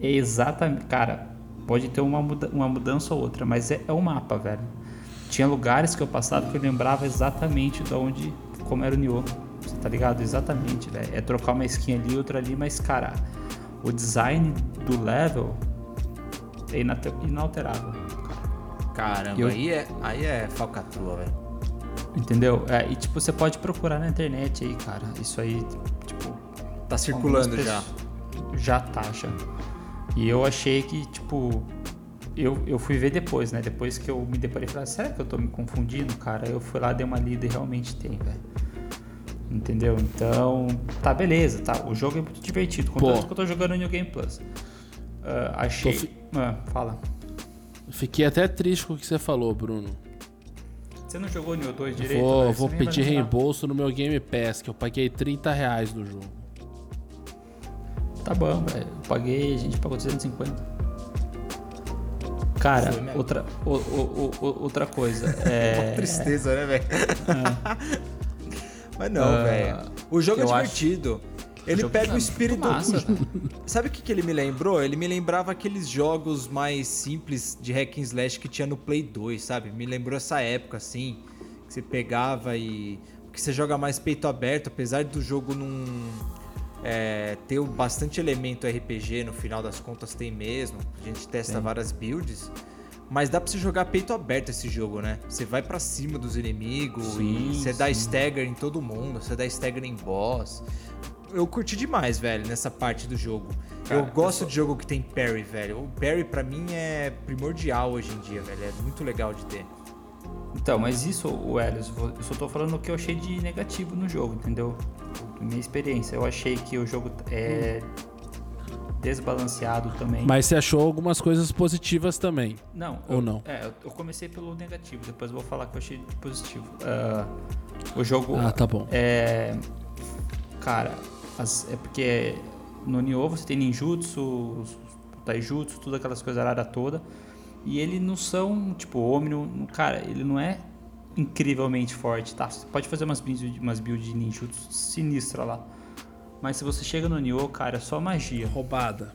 É exatamente. Cara, pode ter uma, muda, uma mudança ou outra, mas é, é um mapa, velho. Tinha lugares que eu passava que eu lembrava exatamente de onde, como era o Nioh. Você tá ligado? Exatamente, velho. É trocar uma skin ali, outra ali, mas, cara, o design do level é inalterável. Cara. Caramba, Eu- aí, é, aí é falcatrua, velho. Entendeu? É, e tipo, você pode procurar na internet aí, cara. Isso aí, tipo. Tá circulando algumas já. pessoas- Já tá, já. E eu achei que, tipo. Eu, eu fui ver depois, né? Depois que eu me deparei, falei, será que eu tô me confundindo, cara? Eu fui lá, dei uma lida e realmente tem, velho. Entendeu? Então, tá, beleza, tá. O jogo é muito divertido. Contanto que eu tô jogando no New Game Plus. Ah, achei. Fi- Ah, fala. Fiquei até triste com o que você falou, Bruno. Você não jogou Neo 2 direito? Vou, velho? vou pedir reembolso no meu Game Pass, que eu paguei 30 reais no jogo. Tá bom, velho. Eu paguei, a gente pagou 250. Cara, outra, o- o- o- outra coisa. <laughs> É, Tristeza, né, velho? Mas não, Ah, velho. O jogo é eu acho- divertido. Ele pega é o espírito. massa, velho. <laughs> Sabe o que, que ele me lembrou? Ele me lembrava aqueles jogos mais simples de hack and slash que tinha no Play 2, sabe? Me lembrou essa época, assim, que você pegava e... Que você joga mais peito aberto, apesar do jogo não... é, ter bastante elemento RPG, no final das contas tem mesmo. A gente testa Tem. várias builds. Mas dá pra você jogar peito aberto esse jogo, né? Você vai pra cima dos inimigos Sim, e você dá sim. stagger em todo mundo, você dá stagger em boss. Eu curti demais, velho, nessa parte do jogo. Cara, eu gosto eu sou- de jogo que tem parry, velho. O parry pra mim é primordial hoje em dia, velho. É muito legal de ter. Então, mas isso, o Elios, eu só tô falando o que eu achei de negativo no jogo, entendeu? Minha experiência. Eu achei que o jogo é desbalanceado também. Mas você achou algumas coisas positivas também. Não. Ou eu- não? É, eu- comecei pelo negativo, depois vou falar que eu achei de positivo. Ah, o jogo Ah, tá bom. é. Cara, as- é porque no Nioh você tem ninjutsu, taijutsu, tudo aquelas coisas arara toda. E eles não são, tipo, Omnio, cara, ele não é incrivelmente forte, tá? Você pode fazer umas builds, umas builds de ninjutsu sinistra lá. Mas se você chega no Nioh, cara, é só magia Roubada.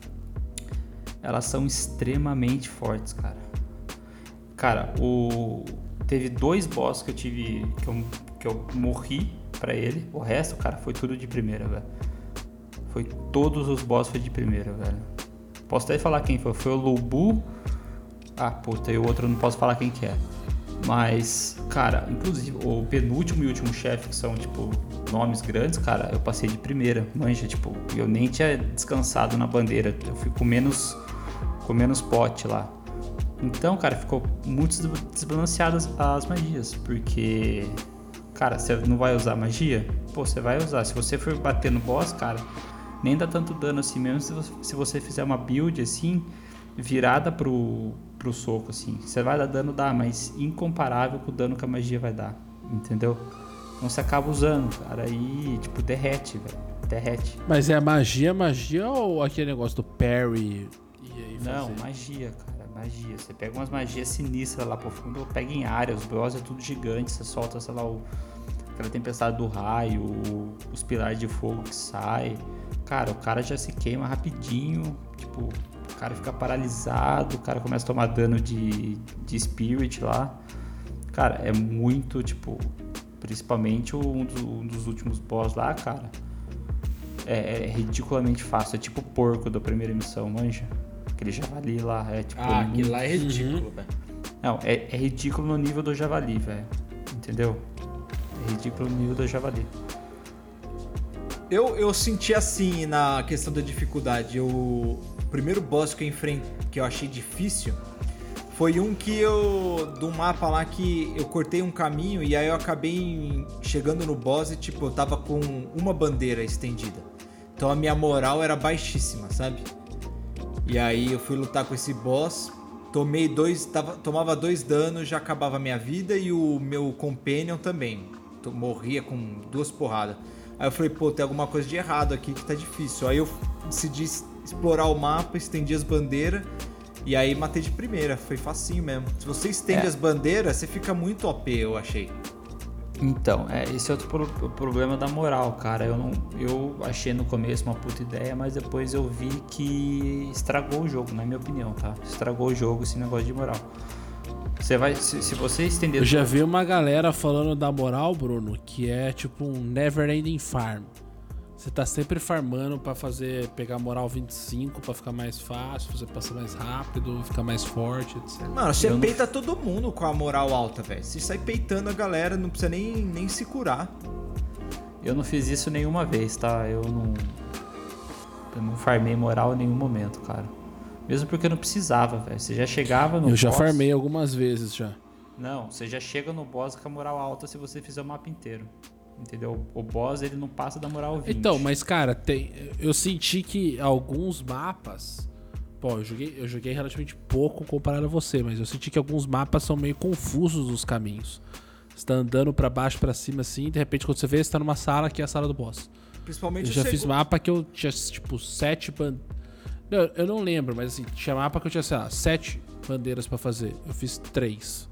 elas são extremamente fortes, cara. Cara, o teve dois boss que eu tive que eu, que eu morri pra ele. O resto, cara, foi tudo de primeira, velho. Foi todos os boss foi de primeira, velho. Posso até falar quem foi. Foi o Lubu. Ah, puta, e o outro eu não posso falar quem que é. Mas, cara, inclusive, o penúltimo e último chefe, que são, tipo, nomes grandes, cara, eu passei de primeira. Manja, tipo, eu nem tinha descansado na bandeira. Eu fui com menos, com menos pote lá. Então, cara, ficou muito des- desbalanceadas as magias. Porque, cara, você não vai usar magia? Pô, você vai usar. Se você for bater no boss, cara, nem dá tanto dano assim mesmo se você, se você fizer uma build assim, virada pro, pro soco, assim. Você vai dar dano, dá, mas incomparável com o dano que a magia vai dar. Entendeu? Então você acaba usando, cara, aí, tipo, derrete, velho. Derrete. Mas é magia, magia ou aquele negócio do parry? E Não, magia, cara, magia. Você pega umas magias sinistras lá pro fundo, pega em área, os boss é tudo gigante, você solta, sei lá, o, aquela tempestade do raio, o- os pilares de fogo que sai. Cara, o cara já se queima rapidinho, tipo, o cara fica paralisado, o cara começa a tomar dano de, de spirit lá. Cara, é muito, tipo, principalmente um dos, um dos últimos boss lá, cara. É, é ridiculamente fácil, é tipo o porco da primeira missão, manja? Aquele javali lá, é tipo. Ah, muito- aquilo lá é ridículo, velho. Não, é, é ridículo no nível do javali, velho. Entendeu? É ridículo no nível do javali. Eu, eu senti assim na questão da dificuldade. Eu, o primeiro boss que eu enfrentei, que eu achei difícil, foi um que eu. do mapa lá que eu cortei um caminho e aí eu acabei chegando no boss e tipo, eu tava com uma bandeira estendida. Então a minha moral era baixíssima, sabe? E aí eu fui lutar com esse boss, tomei dois. Tava, tomava dois danos, já acabava a minha vida e o meu companion também. Morria com duas porradas. Aí eu falei, pô, tem alguma coisa de errado aqui que tá difícil. Aí eu decidi explorar o mapa, estendi as bandeiras e aí matei de primeira. Foi facinho mesmo. Se você estende é. as bandeiras, você fica muito OP, eu achei. Então, é, esse é outro pro, problema da moral, cara. Eu, não, eu achei no começo uma puta ideia, mas depois eu vi que estragou o jogo, na minha opinião, tá? Estragou o jogo esse negócio de moral. Você vai, se, se você estender. Eu já vi uma galera falando da moral, Bruno, que é tipo um never ending farm. Você tá sempre farmando para fazer pegar moral 25 para ficar mais fácil, fazer passar mais rápido, ficar mais forte, etc. Mano, você peita todo mundo com a moral alta, velho. Você sai peitando a galera, não precisa nem, nem se curar. Eu não fiz isso nenhuma vez, tá? Eu não. Eu não farmei moral em nenhum momento, cara. Mesmo porque eu não precisava, velho. Você já chegava no Eu já boss... farmei algumas vezes já. Não, você já chega no boss com a moral alta se você fizer o mapa inteiro. Entendeu? O boss ele não passa da moral 20. Então, mas cara, tem, eu senti que alguns mapas. Pô, eu joguei, eu joguei relativamente pouco comparado a você, mas eu senti que alguns mapas são meio confusos os caminhos. Você tá andando para baixo, para cima assim, e de repente quando você vê, você tá numa sala que é a sala do boss. Principalmente Eu já fiz mapa que eu tinha tipo sete bandeiras. Eu não lembro, mas assim, tinha mapa que eu tinha, sei lá, sete bandeiras para fazer. Eu fiz três.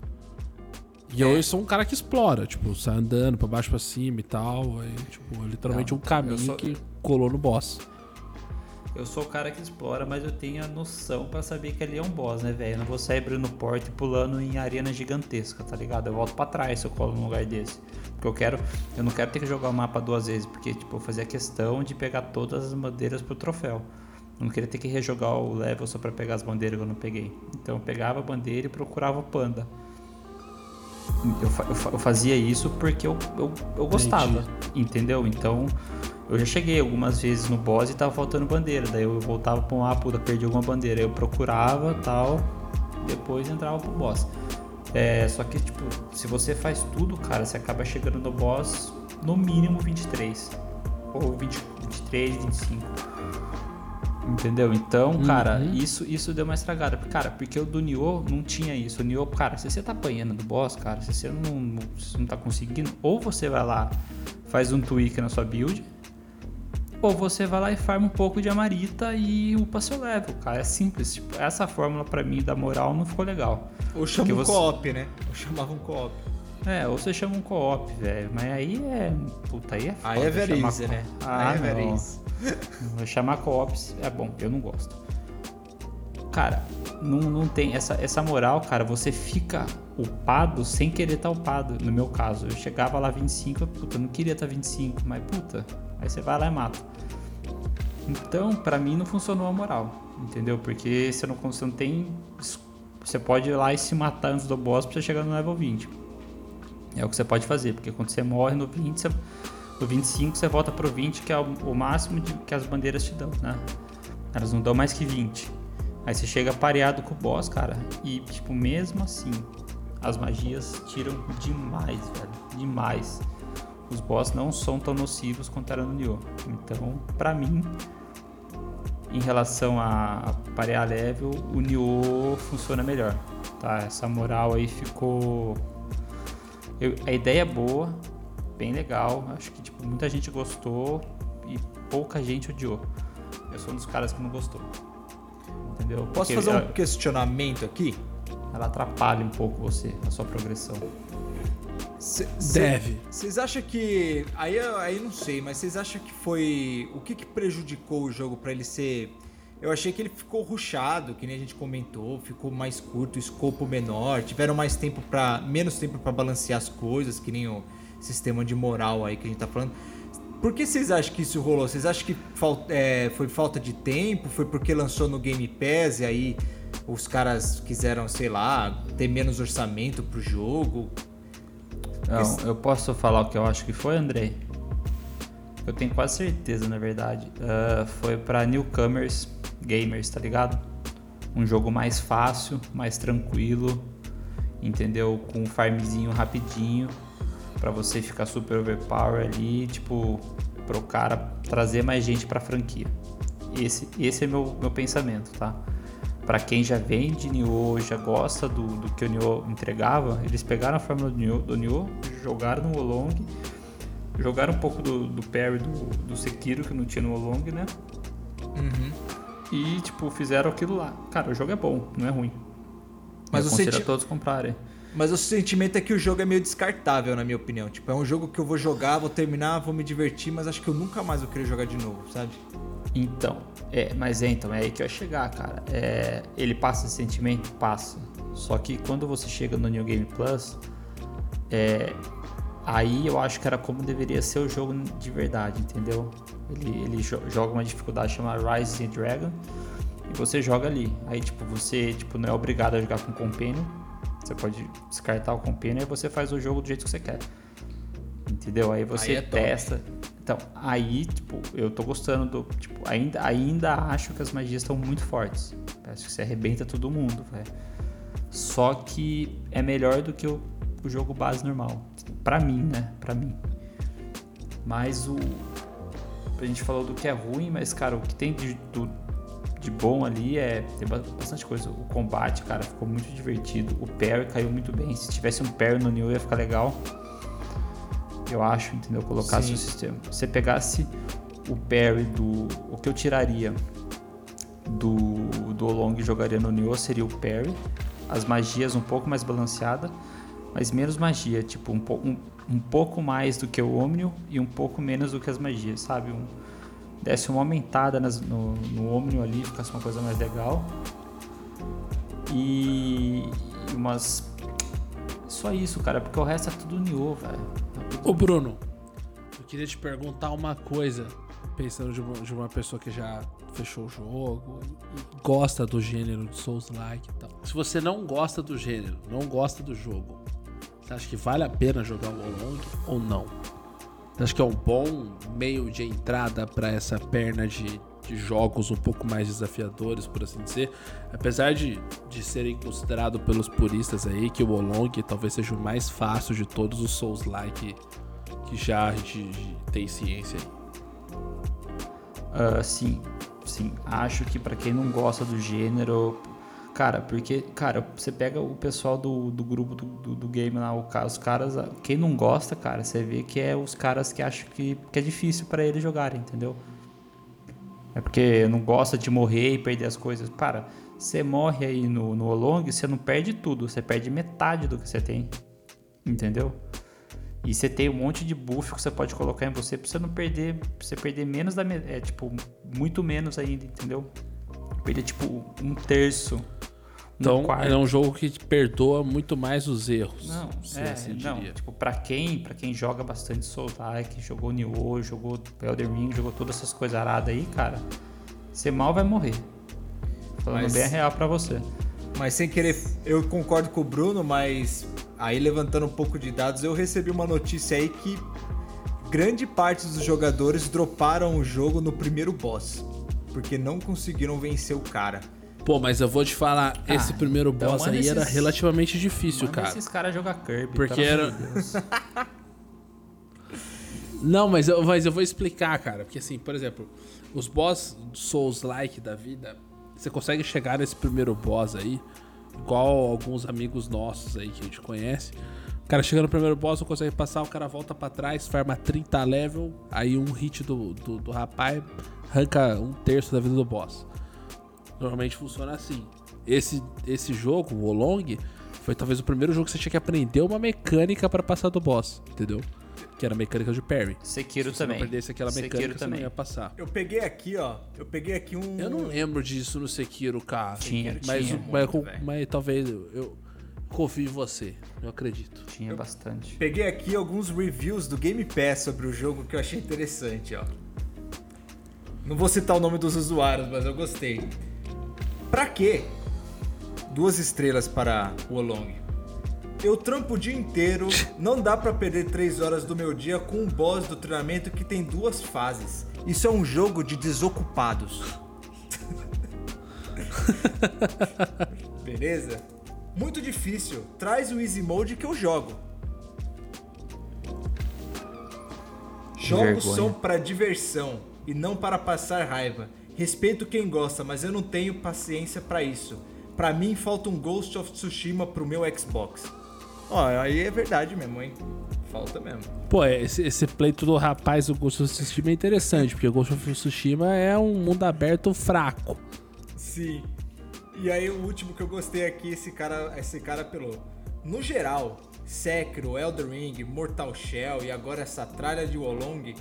E eu sou um cara que explora, tipo, sai andando pra baixo pra cima e tal. Aí, tipo, é literalmente Não, um caminho sou... que colou no boss. Eu sou o cara que explora, mas eu tenho a noção para saber que ali é um boss, né, velho? Eu não vou sair abrindo porta e pulando em arena gigantesca, tá ligado? Eu volto para trás se eu colo num lugar desse. Porque eu quero. Eu não quero ter que jogar o mapa duas vezes, porque, tipo, eu fazia questão de pegar todas as bandeiras pro troféu. Eu não queria ter que rejogar o level só para pegar as bandeiras que eu não peguei. Então eu pegava a bandeira e procurava o panda. Eu, eu, eu fazia isso porque eu, eu, eu gostava, Entendi. entendeu? Então eu já cheguei algumas vezes no boss e tava faltando bandeira. Daí eu voltava pra um ah, puta, perdi alguma bandeira. Eu procurava tal, depois entrava pro boss. É, só que, tipo, se você faz tudo, cara, você acaba chegando no boss no mínimo 23. Ou 20, 23, 25. Entendeu? Então, uhum. cara, isso isso deu uma estragada. Cara, porque o do Nioh não tinha isso. O Nioh, cara, se você tá apanhando do boss, cara, se você não, não, não tá conseguindo, ou você vai lá, faz um tweak na sua build, ou você vai lá e farma um pouco de amarita e upa seu level, cara. É simples. Tipo, essa fórmula para mim da moral não ficou legal. Ou chama um você... co-op, né? Ou chamava um co-op. É, ou você chama um co-op, velho. Mas aí é. Puta, aí é foda. Aí é verize, né? Ah, aí é verize. Vou chamar co-ops é bom, eu não gosto. Cara, não, não tem essa, essa moral, cara. Você fica upado sem querer estar tá upado. No meu caso, eu chegava lá 25, puta, eu não queria estar tá 25, mas puta, aí você vai lá e mata. Então, para mim não funcionou a moral, entendeu? Porque você não, você não tem. Você pode ir lá e se matar antes do boss pra você chegar no level 20. É o que você pode fazer, porque quando você morre no 20, você do 25 você volta pro 20, que é o, máximo de, que as bandeiras te dão, né? Elas não dão mais que 20. Aí você chega pareado com o boss, cara, e tipo, mesmo assim, as magias tiram demais, velho. Demais. Os boss não são tão nocivos quanto era no Nioh. Então, pra mim, em relação a parear level, o Nioh funciona melhor. Tá? Essa moral aí ficou. Eu, a ideia é boa, bem legal. Acho que tipo, muita gente gostou e pouca gente odiou. Eu sou um dos caras que não gostou. Entendeu? Posso Porque fazer um questionamento aqui? Ela atrapalha um pouco você, a sua progressão. Cê, Deve. Vocês acham que. Aí, aí não sei, mas vocês acham que foi. O que, que prejudicou o jogo para ele ser. Eu achei que ele ficou ruchado, que nem a gente comentou, ficou mais curto, escopo menor, tiveram mais tempo para menos tempo para balancear as coisas, que nem o sistema de moral aí que a gente tá falando. Por que vocês acham que isso rolou? Vocês acham que é, foi falta de tempo? Foi porque lançou no Game Pass e aí os caras quiseram, sei lá, ter menos orçamento pro jogo? Não, eu posso falar o que eu acho que foi, Andrei? eu tenho quase certeza, na verdade, uh, foi para newcomers gamers, tá ligado? Um jogo mais fácil, mais tranquilo, entendeu? Com um farmzinho rapidinho para você ficar super overpower ali, tipo, pro cara trazer mais gente pra franquia. Esse, esse é meu, meu pensamento, tá? Para quem já vem de Nioh, já gosta do, do que o Nioh entregava, eles pegaram a fórmula do Nioh, do Nioh jogaram no Wolong, jogaram um pouco do, do parry do, do Sekiro, que não tinha no Wolong, né? Uhum. E, tipo, fizeram aquilo lá. Cara, o jogo é bom, não é ruim. Mas Eu aconselho senti... a todos comprarem. Mas o sentimento é que o jogo é meio descartável, na minha opinião. Tipo, é um jogo que eu vou jogar, vou terminar, vou me divertir, mas acho que eu nunca mais vou querer jogar de novo, sabe? Então, é, mas é, então, é aí que eu ia chegar, cara. É, ele passa esse sentimento? Passa. Só que quando você chega no New Game Plus, é, aí eu acho que era como deveria ser o jogo de verdade, entendeu? Ele, ele joga uma dificuldade chamada Rise Dragon e você joga ali. Aí, tipo, você tipo, não é obrigado a jogar com Companion, você pode descartar o companion e você faz o jogo do jeito que você quer. Entendeu? Aí você aí é testa. Então, aí, tipo, eu tô gostando do. Tipo, ainda, ainda acho que as magias estão muito fortes. Parece que você arrebenta todo mundo, velho. Só que é melhor do que o, o jogo base normal. Pra mim, né? Pra mim. Mas o. A gente falou do que é ruim, mas, cara, o que tem de, do, de bom ali é. Tem bastante coisa. O combate, cara, ficou muito divertido. O parry caiu muito bem. Se tivesse um parry no New ia ficar legal. Eu acho, entendeu? Colocasse Sim. o sistema. Se você pegasse o parry do. O que eu tiraria do, do Olong e jogaria no Nioh seria o parry. As magias um pouco mais balanceada, mas menos magia. Tipo, um, um, um pouco mais do que o Omnio e um pouco menos do que as magias, sabe? Um, desse uma aumentada nas, no, no Omnio ali, ficasse uma coisa mais legal. E, umas. Só isso, cara, porque o resto é tudo Nioh, velho. Ô Bruno, eu queria te perguntar uma coisa, pensando de uma, de uma pessoa que já fechou o jogo gosta do gênero de Souls-like e tal. Se você não gosta do gênero, não gosta do jogo, você acha que vale a pena jogar o Long ou não? Acho que é um bom meio de entrada para essa perna de, de, jogos um pouco mais desafiadores, por assim dizer. Apesar de, de serem considerados pelos puristas aí que o Olong talvez seja o mais fácil de todos os Souls-like que já a gente tem ciência aí. Uh, sim, sim. Acho que para quem não gosta do gênero, Cara, porque, cara, você pega o pessoal do, do grupo do, do, do, game lá, os caras, quem não gosta, cara, você vê que é os caras que acham que, que é difícil para eles jogarem, entendeu? É porque não gosta de morrer e perder as coisas. Cara, você morre aí no, no Olong, você não perde tudo, você perde metade do que você tem, entendeu? E você tem um monte de buff que você pode colocar em você pra você não perder, pra você perder menos da. É, tipo, muito menos ainda, entendeu? Perder, tipo, um terço então, é um jogo que perdoa muito mais os erros. Não, é, assim não tipo, pra quem, pra quem joga bastante Soul Like, jogou Nioh, jogou Elder Ring, jogou todas essas coisas aradas aí, cara, você mal vai morrer. Falando mas, bem real pra você. Mas sem querer, eu concordo com o Bruno, mas aí levantando um pouco de dados, eu recebi uma notícia aí que grande parte dos jogadores droparam o jogo no primeiro boss, porque não conseguiram vencer o cara. Pô, mas eu vou te falar, ah, esse primeiro então boss aí esses... era relativamente difícil, manda cara. esses caras jogar Kirby, Porque era. <laughs> Não, mas eu, mas eu vou explicar, cara. Porque assim, por exemplo, os boss Souls-like da vida, você consegue chegar nesse primeiro boss aí, igual alguns amigos nossos aí que a gente conhece. O cara chega no primeiro boss, não consegue passar, o cara volta para trás, farma 30 level, aí um hit do, do, do rapaz arranca um terço da vida do boss. Normalmente funciona assim. Esse, esse jogo, o Olong, foi talvez o primeiro jogo que você tinha que aprender uma mecânica para passar do boss, entendeu? Que era a mecânica de parry. Sekiro Se também. Se perdesse aquela mecânica, Sekiro você também. não ia passar. Eu peguei aqui, ó. Eu peguei aqui um. Eu não lembro disso no Sekiro, cara. Tinha, mas, tinha. Mas, muito, mas, mas talvez eu, eu confio em você. Eu acredito. Tinha eu bastante. Peguei aqui alguns reviews do Game Pass sobre o jogo que eu achei interessante, ó. Não vou citar o nome dos usuários, mas eu gostei. Pra quê? Duas estrelas para o Olong. Eu trampo o dia inteiro, <laughs> não dá pra perder 3 horas do meu dia com um boss do treinamento que tem duas fases. Isso é um jogo de desocupados. <laughs> Beleza? Muito difícil. Traz o Easy Mode que eu jogo. Jogos são para diversão e não para passar raiva. Respeito quem gosta, mas eu não tenho paciência pra isso. Pra mim falta um Ghost of Tsushima pro meu Xbox. Ó, aí é verdade mesmo, hein? Falta mesmo. Pô, esse, esse pleito do rapaz do Ghost of Tsushima é interessante, porque o Ghost of Tsushima é um mundo aberto fraco. Sim. E aí o último que eu gostei aqui, esse cara, esse cara apelou. No geral, Sekiro, Elden Ring, Mortal Shell e agora essa tralha de Wolong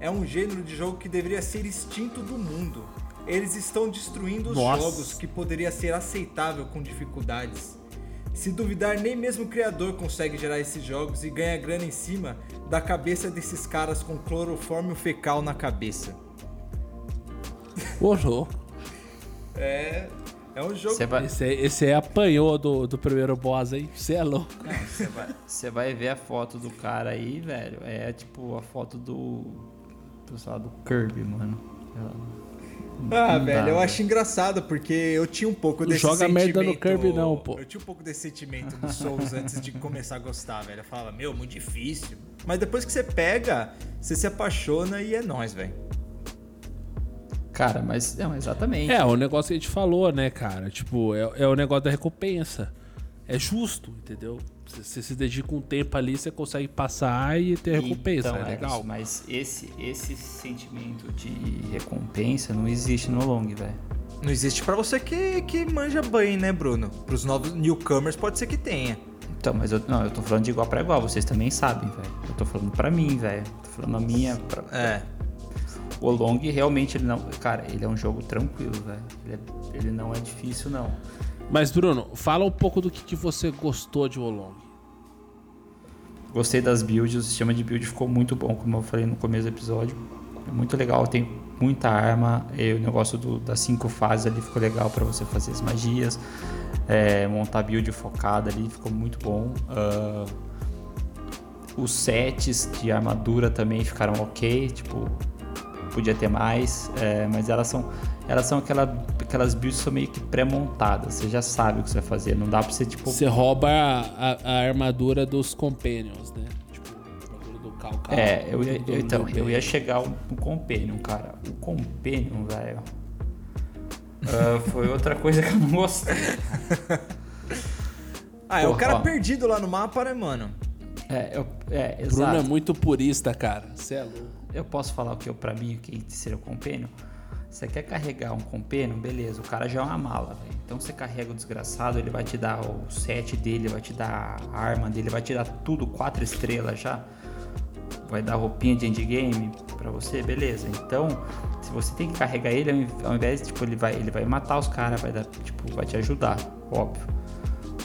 é um gênero de jogo que deveria ser extinto do mundo. Eles estão destruindo os Nossa. jogos que poderia ser aceitável com dificuldades. Se duvidar, nem mesmo o criador consegue gerar esses jogos e ganha grana em cima da cabeça desses caras com clorofórmio fecal na cabeça. Louco. É, é um jogo Você vai, Esse, aí- esse aí apanhou do, do primeiro boss aí. Você é louco. você vai, você vai ver a foto do cara aí, velho. É tipo a foto do. Do, sei lá, do Kirby, mano. Ah, Não velho, dá, eu acho engraçado porque eu tinha um pouco Não desse joga sentimento. merda no Kirby não, pô. Eu tinha um pouco desse sentimento do Souls antes de começar a gostar, velho. Eu falava, meu, muito difícil. Mas depois que você pega, você se apaixona e é nóis, velho. Cara, mas. Não, exatamente. É, o negócio que a gente falou, né, cara? Tipo, é, é o negócio da recompensa. É justo, entendeu? Você, você se dedica um tempo ali, você consegue passar e ter recompensa. Então, é legal. mas esse, esse sentimento de recompensa não existe no long, velho. Não existe pra você que, que manja bem, né, Bruno? Pros novos newcomers pode ser que tenha. Então, mas eu, não, eu tô falando de igual pra igual, vocês também sabem, velho. Eu tô falando pra mim, velho. Tô falando a minha. Pra, É. O Long realmente ele não. Cara, ele é um jogo tranquilo, velho. Ele, é- ele não é difícil, não. Mas, Bruno, fala um pouco do que, que você gostou de Wolong. Gostei das builds, o sistema de build ficou muito bom, como eu falei no começo do episódio. É muito legal, tem muita arma. E o negócio do- das cinco fases ali ficou legal pra você fazer as magias. É, montar build focada ali ficou muito bom. Ah, os sets de armadura também ficaram ok, tipo, podia ter mais, é, mas elas são, elas são aquela, aquelas builds são meio que pré-montadas, você já sabe o que você vai fazer, não dá pra você, tipo, Você rouba a, a- a armadura dos Companions, né? Tipo, a armadura do Calcal. É, eu ia, do- eu- então, eu ia chegar no Companion, cara. O Companion, velho. ah, foi outra coisa que eu não gostei. <laughs> Ah, é o Porra, cara ó. perdido lá no mapa, né, mano? É, eu, é Bruno exato. é muito purista, cara. Você é louco. Eu posso falar o que eu, pra mim, o que seria o Companion? Você quer carregar um Companion, beleza, o cara já é uma mala, velho. Então você carrega o desgraçado, ele vai te dar o set dele, vai te dar a arma dele, vai te dar tudo, quatro estrelas já. Vai dar roupinha de endgame pra você, beleza. Então, se você tem que carregar ele, ao invés de, tipo, ele vai, ele vai matar os caras, vai dar, tipo, vai te ajudar, óbvio.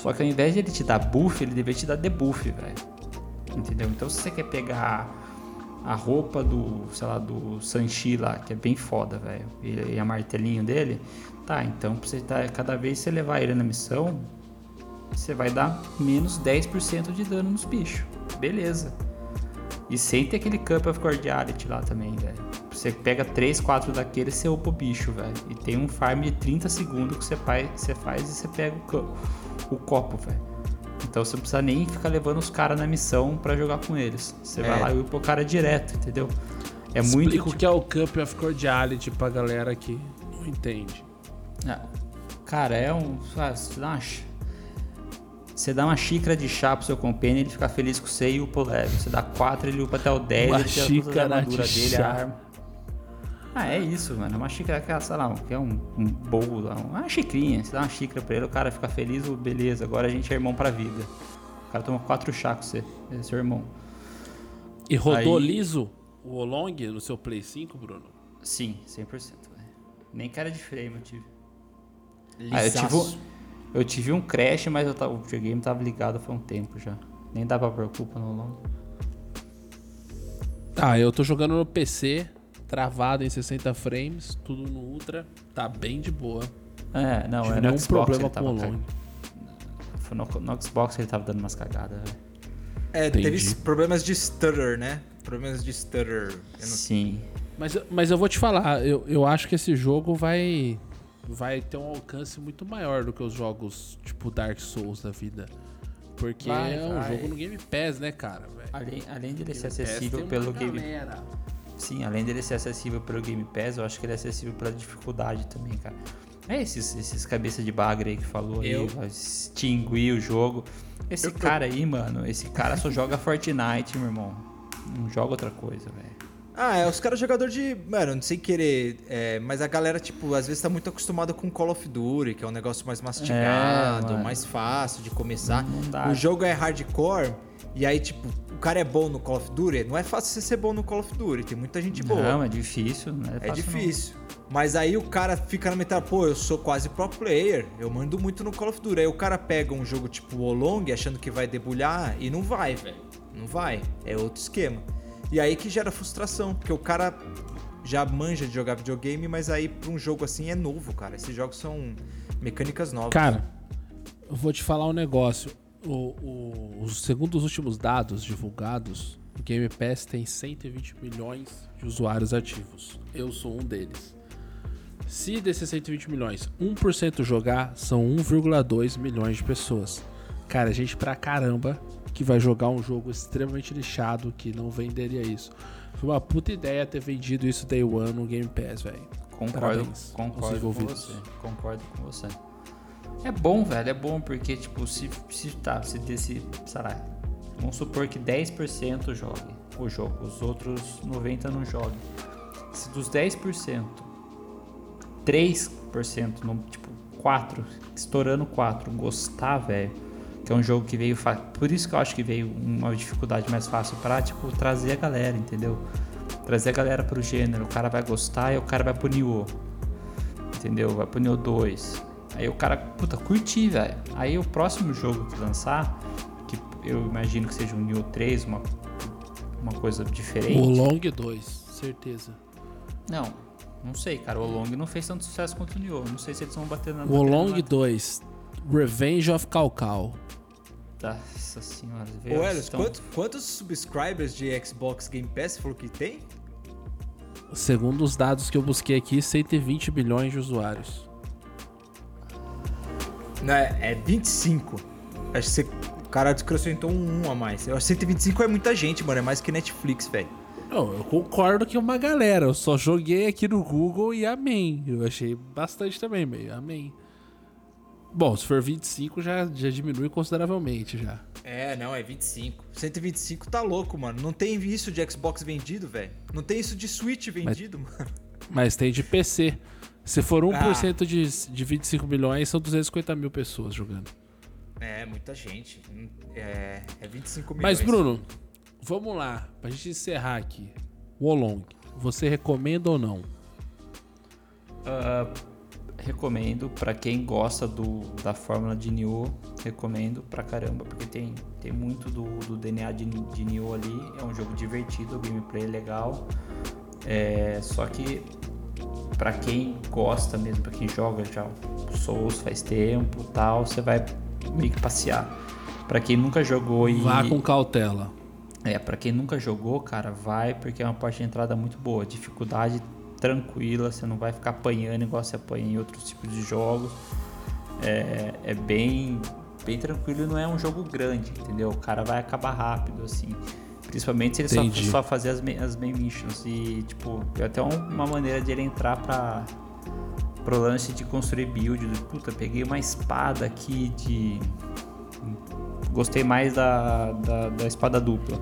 Só que ao invés de ele te dar buff, ele deveria te dar debuff, velho. Entendeu? Então se você quer pegar a roupa do, sei lá, do Sanchi lá, que é bem foda, velho, e, e a martelinho dele, tá, então pra você tá, cada vez que você levar ele na missão, você vai dar menos 10% de dano nos bichos. Beleza. E sem ter aquele Cup of Cordiality lá também, velho. Você pega 3, 4 daqueles, você upa o bicho, velho. E tem um farm de 30 segundos que você faz, você faz e você pega o, o copo, velho. Então você não precisa nem ficar levando os caras na missão pra jogar com eles. Você É. vai lá e upa o cara direto, entendeu? É muito. Explica o que é o Cup of Cordiality pra galera que não entende. Ah, Cara, é um. ah, Você dá uma, você dá uma xícara de chá pro seu companion, ele fica feliz com você e upa o level. Você dá 4, ele upa até o 10, Uma ele tira xícara armaduras de dele, chá. a arma. Ah, é isso, mano. Uma xícara que, sei lá, que é um, um bowl, lá, uma xicrinha. Você dá uma xícara pra ele, o cara fica feliz, beleza, agora a gente é irmão pra vida. O cara toma 4 chá com você, ele é seu irmão. E rodou Aí- liso o Olong no seu Play 5, Bruno? Sim, 100%. velho. Nem cara de frame eu tive. Ah, eu tive, um- eu tive um crash, mas eu tava, o videogame tava ligado faz um tempo já. Nem dá pra pôr culpa no longo. Ah, eu tô jogando no PC, travado em 60 frames, tudo no Ultra, tá bem de boa. É, não, Tive é nenhum Xbox problema ele com o Long. no, no Xbox que ele tava dando umas cagadas, velho. É, Entendi. teve problemas de stutter, né? Problemas de stutter. Eu não- Sim. Mas, mas eu vou te falar, eu, eu acho que esse jogo vai, vai ter um alcance muito maior do que os jogos tipo Dark Souls da vida. Porque Vai, é um vai. jogo no Game Pass, né, cara? Além, além dele ser Game Pass acessível pelo Game. Sim, além dele ser acessível pelo Game Pass, eu acho que ele é acessível pela dificuldade também, cara. É esses, esses cabeça de bagre aí que falou Eu- aí, extinguir o jogo. Esse Eu- cara aí, mano, esse cara só joga Fortnite, meu irmão. Não joga outra coisa, velho. Ah, é os caras jogador de. Mano, não sei querer. é, mas a galera, tipo, às vezes tá muito acostumada com Call of Duty, que é um negócio mais mastigado, É, mais fácil de começar. O jogo é hardcore, e aí, tipo, o cara é bom no Call of Duty. Não é fácil você ser bom no Call of Duty, tem muita gente boa. Não, é difícil, não é É difícil. Mas aí o cara fica na metade, pô, eu sou quase pro player, eu mando muito no Call of Duty. Aí o cara pega um jogo tipo o Olong achando que vai debulhar e não vai, velho. Não vai. É outro esquema. E aí que gera frustração, porque o cara já manja de jogar videogame, mas aí pra um jogo assim é novo, cara. Esses jogos são mecânicas novas. Cara, eu vou te falar um negócio. O, o, os segundo os últimos dados divulgados, o Game Pass tem 120 milhões de usuários ativos. Eu sou um deles. Se desses 120 milhões, 1% jogar, são 1,2 milhões de pessoas. Cara, gente pra caramba que vai jogar um jogo extremamente lixado que não venderia isso. Foi uma puta ideia ter vendido isso Day One no Game Pass, velho. Concordo, Parabéns concordo com você. Concordo com você. É bom, velho, é bom porque, tipo, se, se tá, se desse, sei lá, vamos supor que 10% jogue o jogo, os outros 90% não joguem. Se dos 10%, 3%, não, tipo, 4, estourando 4, gostar, velho, que é um jogo que veio, por isso que eu acho que veio uma dificuldade mais fácil pra, tipo, trazer a galera, entendeu? Trazer a galera pro gênero, o cara vai gostar e o cara vai pro Nioh entendeu? Vai pro Neo 2. Aí o cara, puta, curti, velho. Aí o próximo jogo que lançar, que eu imagino que seja um Neo 3, uma, uma coisa diferente. O Long 2, certeza. Não, não sei, cara. O Long não fez tanto sucesso quanto o Neo. Não sei se eles vão bater na. O Long na- 2, Revenge of Calcal. Nossa senhora. Ô, Elis, tão- quantos, quantos subscribers de Xbox Game Pass você falou que tem? Segundo os dados que eu busquei aqui, 120 bilhões de usuários. Não, é, é 25. Acho que você, o cara acrescentou um 1 a mais. Eu acho que 125 é muita gente, mano. É mais que Netflix, velho. Não, eu concordo que é uma galera. Eu só joguei aqui no Google e amém. Eu achei bastante também, meio. Amém. Bom, se for 25 já, já diminui consideravelmente já. É, não, é 25. 125 tá louco, mano. Não tem isso de Xbox vendido, velho. Não tem isso de Switch vendido, <laughs> mano. Mas tem de PC. Se for 1% de, de 25 milhões, são 250 mil pessoas jogando. É, muita gente. É, é 25 milhões. Mas, Bruno, vamos lá. Pra gente encerrar aqui. Wolong, você recomenda ou não? Ah, recomendo pra quem gosta do, da fórmula de Nioh, recomendo pra caramba, porque tem, tem muito do, do DNA de, de Nioh ali, é um jogo divertido, o gameplay é legal, é, só que pra quem gosta mesmo, pra quem joga já o Souls faz tempo tal, você vai meio que passear. Pra quem nunca jogou e... Vá com cautela. É, pra quem nunca jogou, cara, vai porque é uma porta de entrada muito boa. Dificuldade tranquila, você não vai ficar apanhando igual você apanha em outros tipos de jogos. É, é bem, bem tranquilo e não é um jogo grande, entendeu? O cara vai acabar rápido, assim. Principalmente se ele só, Entendi. só fazer as, main- as main missions. E, tipo, é até um- uma maneira de ele entrar pra, pro lance de construir build. Do, Puta, peguei uma espada aqui de gostei mais da, da, da espada dupla.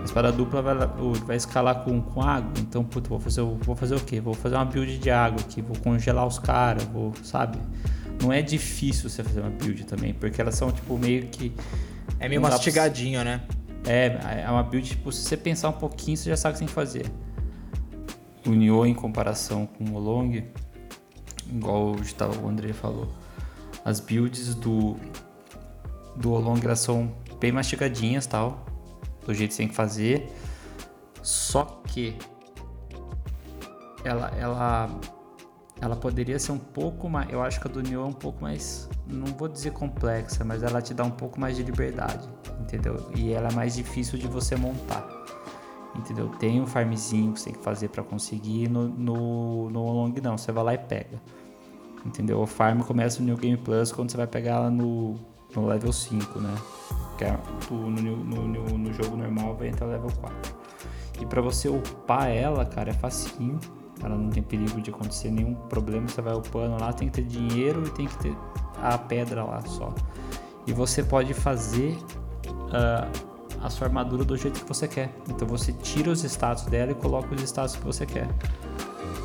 A espada dupla vai, vai escalar com, com água, então, puta, vou fazer, o- vou fazer o quê? Vou fazer uma build de água aqui, vou congelar os caras, vou, sabe? Não é difícil você fazer uma build também, porque elas são, tipo, meio que... É meio dá pra- mastigadinho, né? É, é uma build, tipo, se você pensar um pouquinho, você já sabe o que você tem que fazer. O Nioh, em comparação com o Long, igual o André falou, as builds do, do Olong elas são bem mastigadinhas tal, do jeito que você tem que fazer. Só que ela, ela ela poderia ser um pouco mais. Eu acho que a do Nioh é um pouco mais. Não vou dizer complexa, mas ela te dá um pouco mais de liberdade, entendeu? E ela é mais difícil de você montar. Entendeu? Tem um farmzinho que você tem que fazer para conseguir. No, no, no Long não, você vai lá e pega. Entendeu? O farm começa no New Game Plus quando você vai pegar ela no, no level 5, né? Que é, no, no, no, no jogo normal vai entrar level 4. E para você upar ela, cara, é facinho ela não tem perigo de acontecer nenhum problema. Você vai upando lá, tem que ter dinheiro e tem que ter a pedra lá só. E você pode fazer uh, a sua armadura do jeito que você quer. Então você tira os status dela e coloca os status que você quer.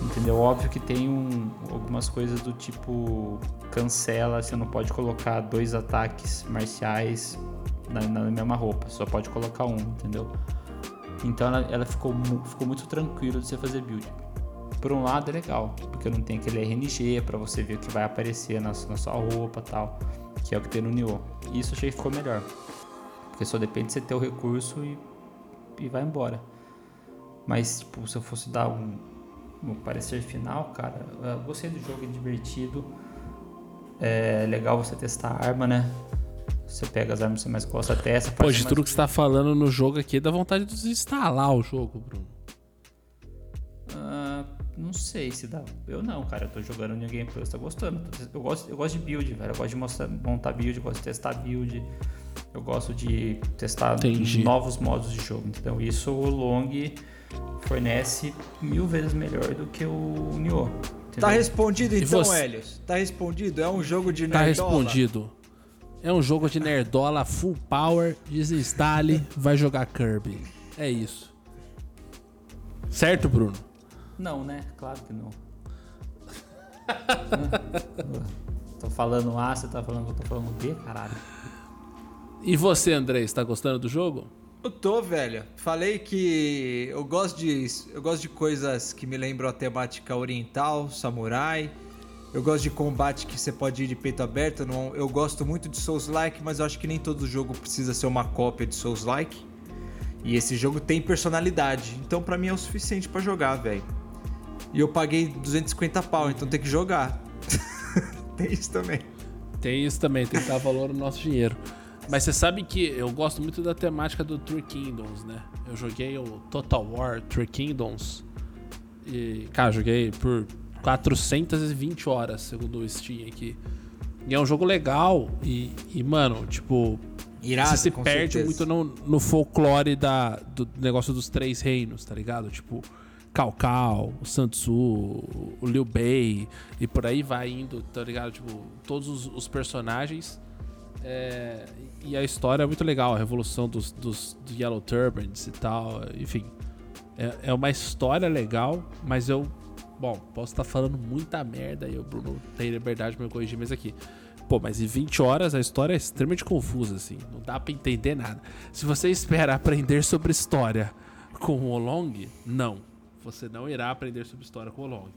Entendeu? Óbvio que tem um, algumas coisas do tipo cancela, você não pode colocar dois ataques marciais na, na mesma roupa, só pode colocar um, entendeu? Então ela, ela ficou, ficou muito tranquilo de você fazer build. Por um lado é legal, porque não tem aquele RNG para você ver o que vai aparecer na, na sua roupa tal, que é o que tem no Nioh. E isso achei que ficou melhor, porque só depende de você ter o recurso e, e vai embora. Mas, tipo, se eu fosse dar um, um parecer final, cara, eu gostei do jogo, é divertido. É legal você testar a arma, né? Você pega as armas que você mais gosta, testa. Pô, de tudo que você tá falando no jogo aqui, dá vontade de desinstalar o jogo, Bruno. Uh, não sei se dá. Eu não, cara. Eu tô jogando New Game Plus, tô gostando. Eu gosto, eu gosto de build, velho. Eu gosto de mostrar, montar build, eu gosto de testar build. Eu gosto de testar Entendi. novos modos de jogo. Então isso o Long fornece mil vezes melhor do que o Nioh. Tá respondido então, você... Helios? Tá respondido? É um jogo de nerdola? Tá respondido. É um jogo de nerdola full power, desinstale, vai jogar Kirby. É isso. Certo, Bruno? Não, né? Claro que não. tô falando A, você tá falando que eu tô falando B, caralho. E você, André, está gostando do jogo? Eu tô, velho. Falei que eu gosto de eu gosto de coisas que me lembram a temática oriental, samurai. Eu gosto de combate que você pode ir de peito aberto. Não, eu gosto muito de Souls-like, mas eu acho que nem todo jogo precisa ser uma cópia de Souls-like. E esse jogo tem personalidade, então para mim é o suficiente para jogar, velho. E eu paguei 250 pau, então tem que jogar. <laughs> tem isso também. Tem isso também, tem que dar valor no nosso dinheiro. Mas você sabe que eu gosto muito da temática do Three Kingdoms, né? Eu joguei o Total War Three Kingdoms. E, cara, joguei por 420 horas, segundo o Steam aqui. E é um jogo legal. E, e mano, tipo. Irado, você se perde certeza. muito no, no folclore da, do negócio dos três reinos, tá ligado? Tipo, Cao, o Santsu, o Liu Bei e por aí vai indo, tá ligado? Tipo, todos os, os personagens. É, e a história é muito legal, a revolução dos, dos, dos Yellow Turbans e tal, enfim. É, é, uma história legal, mas eu. Bom, posso estar falando muita merda e o Bruno tem liberdade pra me corrigir, mas aqui. Pô, mas em 20 horas a história é extremamente confusa, assim. Não dá pra entender nada. Se você espera aprender sobre história com o Long, não você não irá aprender sobre história com o Long.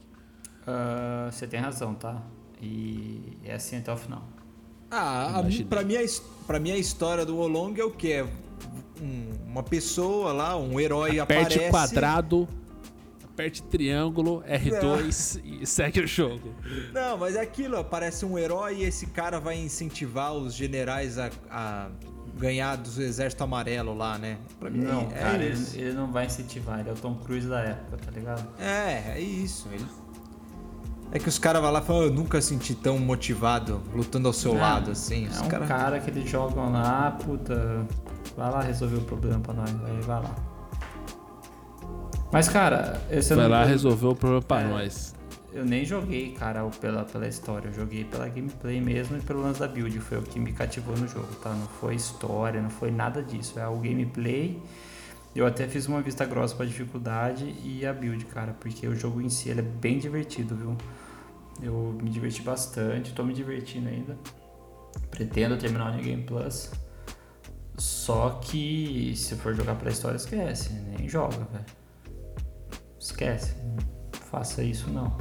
Uh, você tem razão, tá? E é assim até o final. Ah, a, pra, mim, pra mim a história do Olong é o que? É um, uma pessoa lá, um herói aperte aparece... quadrado, aperte triângulo, R2 não. e segue o jogo. Não, mas é aquilo, aparece um herói e esse cara vai incentivar os generais a, a ganhar do exército amarelo lá, né? Pra mim, não, é cara, ele, ele, não vai incentivar, ele é o Tom Cruise da época, tá ligado? É, é isso. Ele... É que os caras vão lá e falam, eu nunca senti tão motivado lutando ao seu não, lado, assim. É um cara... cara que eles jogam lá, puta, vai lá resolver o problema pra nós, aí vai lá. Mas, cara, esse Vai lá resolver o problema pra é, nós eu nem joguei, cara, pela, pela história. Eu joguei pela gameplay mesmo e pelo lance da build. Foi o que me cativou no jogo, tá? Não foi história, não foi nada disso. É o gameplay. Eu até fiz uma vista grossa pra dificuldade e a build, cara, porque o jogo em si é bem divertido, viu? Eu me diverti bastante, tô me divertindo ainda. Pretendo terminar o New Game Plus. Só que se for jogar pela história, esquece, nem joga, velho. Esquece. Não faça isso não.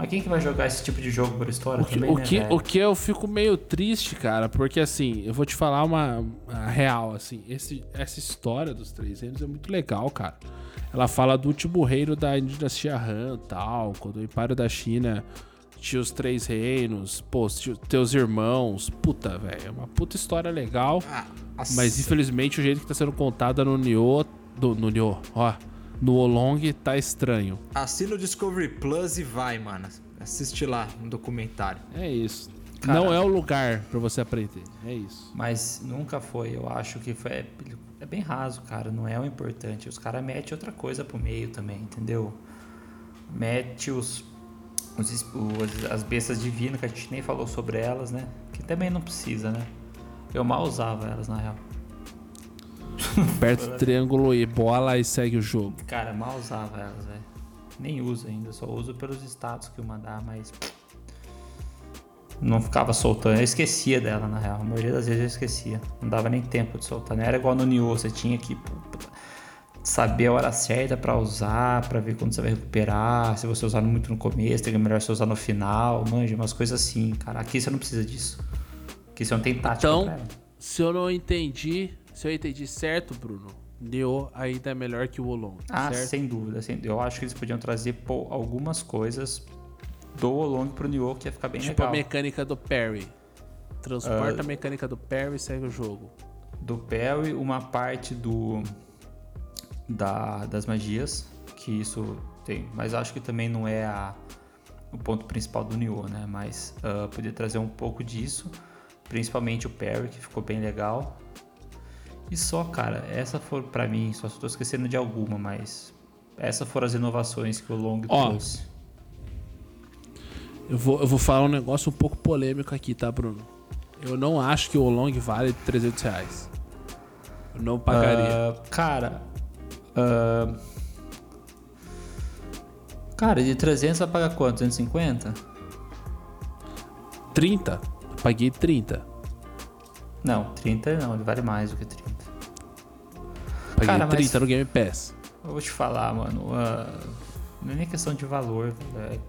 Mas quem que vai jogar esse tipo de jogo por história o que, também, o né, que, o que eu fico meio triste, cara, porque assim, eu vou te falar uma, uma real, assim, esse, essa história dos três reinos é muito legal, cara. Ela fala do último reino da dinastia Han tal, quando o Império da China tinha os três reinos, pô, teus irmãos. Puta, velho, é uma puta história legal. Ah, Mas infelizmente o jeito que tá sendo contada no Nioh, do, no Nioh, ó, no Olong tá estranho. Assina o Discovery Plus e vai, mano. Assiste lá um documentário. É isso. Cara. Não é o lugar pra você aprender. É isso. Mas nunca foi, eu acho que foi. É, é bem raso, cara. Não é o importante. Os caras metem outra coisa pro meio também, entendeu? Mete os, os, os- as bestas divinas, que a gente nem falou sobre elas, né? Que também não precisa, né? Eu mal usava elas, na real. <laughs> Aperta o triângulo e bola e segue o jogo. Cara, mal usava elas, velho. Nem uso ainda, só uso pelos status que eu mandar, mas. Não ficava soltando. Eu esquecia dela, na real. A maioria das vezes eu esquecia. Não dava nem tempo de soltar. Não era igual no Nioh, você tinha que saber a hora certa pra usar, pra ver quando você vai recuperar. Se você usar muito no começo, tem que melhor você usar no final. Manja, umas coisas assim, cara. Aqui você não precisa disso. Aqui você não tem tática Então, se eu não entendi, se eu entendi certo, Bruno, Neo ainda é melhor que o Olong, Ah, certo? sem dúvida. sem- Eu acho que eles podiam trazer pô, algumas coisas do Olong pro Nioh que ia ficar bem Tipo a legal. mecânica do parry. Transporta Ah. a mecânica do parry e segue o jogo. Do Perry, uma parte do da, das magias, que isso tem, mas acho que também não é a, o ponto principal do Nioh, né? Mas ah, podia trazer um pouco disso, principalmente o Perry, que ficou bem legal. E só, cara, essa for pra mim, só estou esquecendo de alguma, mas essas foram as inovações que o Long Ó, trouxe. Eu vou, eu vou falar um negócio um pouco polêmico aqui, tá, Bruno? Eu não acho que o Olong vale 300 reais. Eu não pagaria. Ah, cara. ah, cara, de 300 vai pagar quanto? 250? 30? Paguei 30. Não, 30 não, ele vale mais do que 30. Paguei Cara, mas- 30 no Game Pass. Eu vou te falar, mano. ah, não é nem questão de valor, velho.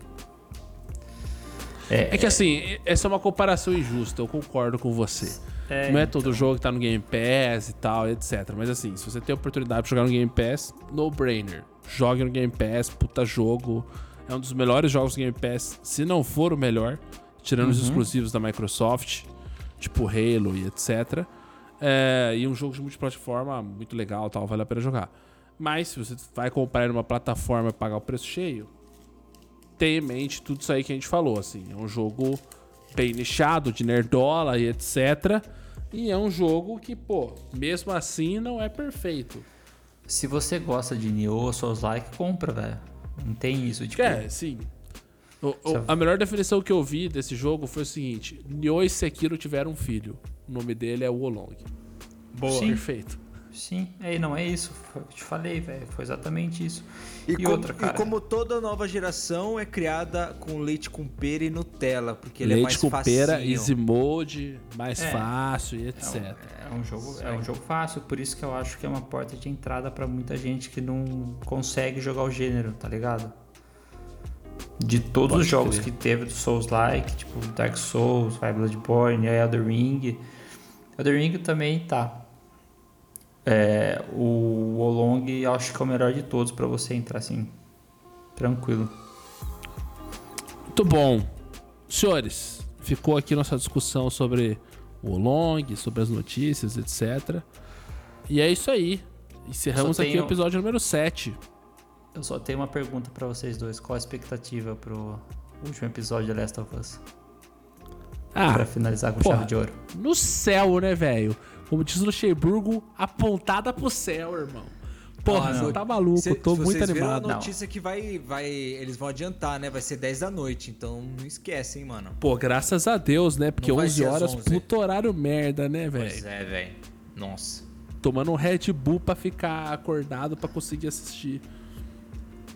É, É que assim, essa é uma comparação injusta, eu concordo com você. é, não é todo jogo que tá no Game Pass e tal, etc. Mas assim, se você tem a oportunidade de jogar no Game Pass, no brainer. Jogue no Game Pass, puta jogo. É um dos melhores jogos do Game Pass, se não for o melhor, tirando os exclusivos da Microsoft, tipo Halo e etc. É, e um jogo de multiplataforma muito legal, tal, vale a pena jogar. Mas se você vai comprar numa plataforma e pagar o preço cheio, tenha em mente tudo isso aí que a gente falou, assim. É um jogo bem nichado, de nerdola e etc. E é um jogo que, pô, mesmo assim não é perfeito. Se você gosta de Nioh, Souls Like, compra, velho. Não tem isso, tipo. É, sim. O- o- a melhor definição que eu vi desse jogo foi o seguinte: Nioh e Sekiro tiveram um filho. O nome dele é Wolong. Boa. Sim. Perfeito. Sim, é, não é isso. Foi o que eu te falei, velho. Foi exatamente isso. E, E como, outra, cara. e como toda nova geração é criada com leite com pera e Nutella, porque ele é mais Leite com pera, easy mode, mais É. fácil e É etc. um, é um jogo, é um jogo fácil, por isso que eu acho que é uma porta de entrada pra muita gente que não consegue jogar o gênero, tá ligado? De todos Pode os jogos crer. que teve do Souls-like, tipo Dark Souls, Fire Bloodborne, Elder Ring. Elder Ring também tá. É, o Wolong eu acho que é o melhor de todos pra você entrar assim, tranquilo. Muito bom. Senhores, ficou aqui nossa discussão sobre o Long, sobre as notícias, etc. E é isso aí. Encerramos Só aqui tenho- o episódio número 7. Eu só tenho uma pergunta pra vocês dois. Qual a expectativa pro último episódio de Last of Us? Ah, Pra finalizar com porra. chave de ouro. no céu, né, velho? Como diz o Luxemburgo, apontada pro céu, irmão. Porra, Ah, você no- tá maluco, Cê- tô muito vocês viram animado. a notícia que vai, vai. Eles vão adiantar, né? Vai ser 10 da noite, então não esquece, hein, mano. Pô, graças a Deus, né? Porque Não vai 11 ser às horas, 11. puto horário merda, né, Pois velho? é, velho. Nossa. Tomando um Red Bull pra ficar acordado pra conseguir assistir.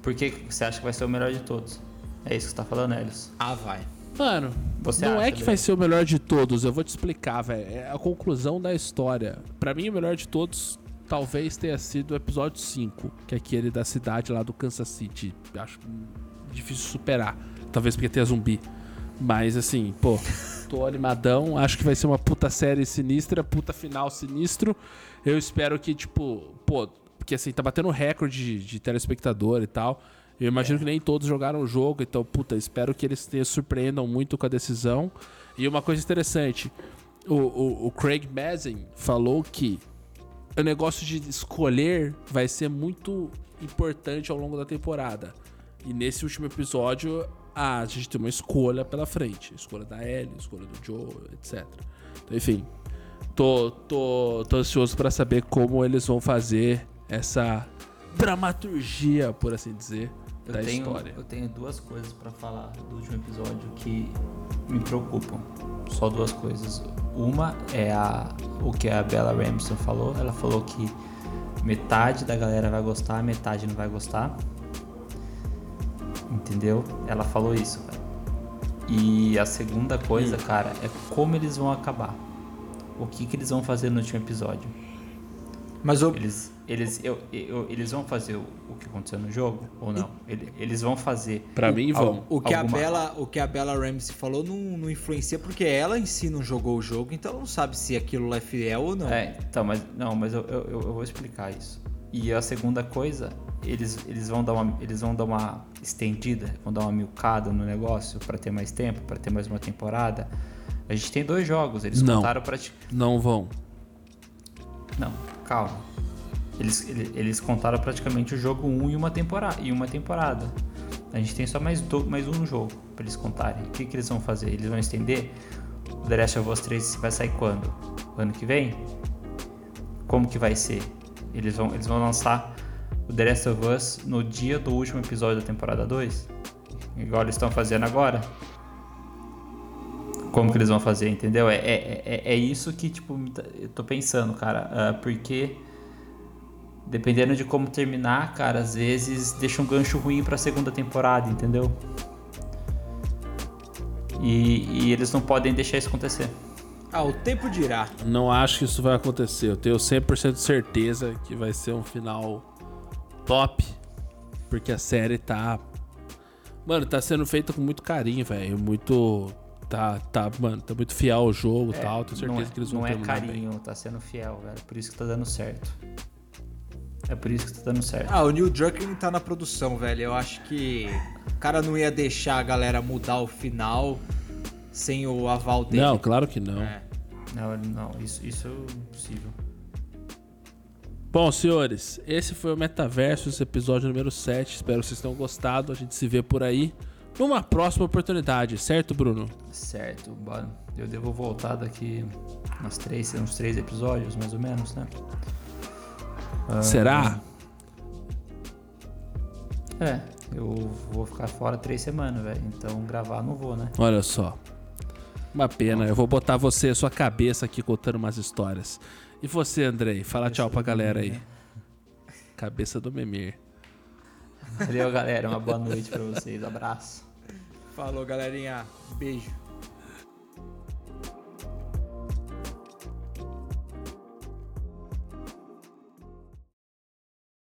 Por que que você acha que vai ser o melhor de todos? É isso que você tá falando, Helios? Ah, vai. Mano, Você não acha, é que vai ser o melhor de todos, eu vou te explicar, velho. É a conclusão da história. Pra mim, o melhor de todos talvez tenha sido o episódio 5, que é aquele da cidade lá do Kansas City. Acho difícil superar. Talvez porque tenha zumbi. Mas assim, pô, <laughs> tô animadão. Acho que vai ser uma puta série sinistra, puta final sinistro. Eu espero que, tipo, pô, porque assim, tá batendo recorde de, de telespectador e tal. Eu imagino que nem todos jogaram o jogo, então, puta, espero que eles te surpreendam muito com a decisão. E uma coisa interessante, o, o, o Craig Mazin falou que o negócio de escolher vai ser muito importante ao longo da temporada. E nesse último episódio, a gente tem uma escolha pela frente. Escolha da Ellie, escolha do Joe, etc. Então, enfim, tô, tô, tô ansioso para saber como eles vão fazer essa dramaturgia, por assim dizer, Eu da tenho, história. eu tenho duas coisas pra falar do último episódio que me preocupam. Só duas coisas. Uma é a, o que a Bella Ramsey falou. Ela falou que metade da galera vai gostar, metade não vai gostar. Entendeu? Ela falou isso, cara. E a segunda coisa, cara, é como eles vão acabar. O que, que eles vão fazer no último episódio. Mas o, Eles, eles, eu, eu- eles vão fazer o, o que aconteceu no jogo ou não? Ele- Eles vão fazer. Pra mim, vão. o que, a alguma- Bella, o que a Bella Ramsey falou não, não influencia porque ela em si não jogou o jogo, então ela não sabe se aquilo lá é fiel ou não. É, então, mas não, mas eu, eu, eu- eu vou explicar isso. E a segunda coisa, eles, eles vão dar uma eles vão dar uma estendida, vão dar uma milcada no negócio pra ter mais tempo, pra ter mais uma temporada. A gente tem dois jogos, eles Não. contaram prati- Não vão. Não, calma. Eles, ele- eles contaram praticamente o jogo 1 e uma temporada. E uma temporada. A gente tem só mais, do, mais um jogo pra eles contarem. O que, que eles vão fazer? Eles vão estender? O The Last of Us 3 vai sair quando? Ano que vem? Como que vai ser? Eles vão, eles vão lançar o The Last of Us no dia do último episódio da temporada 2? Igual eles estão fazendo agora? Como que eles vão fazer, entendeu? É, é, é, é isso que, tipo, tá- eu tô pensando, cara. ah, porque dependendo de como terminar, cara, às vezes deixa um gancho ruim pra segunda temporada, entendeu? E, e eles não podem deixar isso acontecer. Ah, o tempo dirá. Não acho que isso vai acontecer. Eu tenho 100% de certeza que vai ser um final top. Porque a série tá. Mano, tá sendo feita com muito carinho, velho. Muito. Tá, tá, mano, tá muito fiel ao jogo e tal. Tenho certeza é, que eles vão não é terminar bem. carinho, tá sendo fiel, velho. Por isso que tá dando certo. É por isso que tá dando certo. Ah, o Neil Druckmann tá na produção, velho. Eu acho que o cara não ia deixar a galera mudar o final sem o aval dele. Não, claro que não. É. Não, não, isso, isso é impossível. Bom, senhores, esse foi o Metaversos, episódio número 7. Espero que vocês tenham gostado. A gente se vê por aí numa próxima oportunidade, certo, Bruno? Certo, bora. Eu devo voltar daqui umas três, uns três episódios, mais ou menos, né? Ah, Será? É, eu vou ficar fora três semanas, velho. Então gravar não vou, né? Olha só. Uma pena. Eu vou botar você, sua cabeça aqui contando umas histórias. E você, Andrei? Fala tchau pra galera aí. Cabeça do Memir. Valeu, galera. Uma boa noite pra vocês. Abraço. Falou, galerinha. Beijo.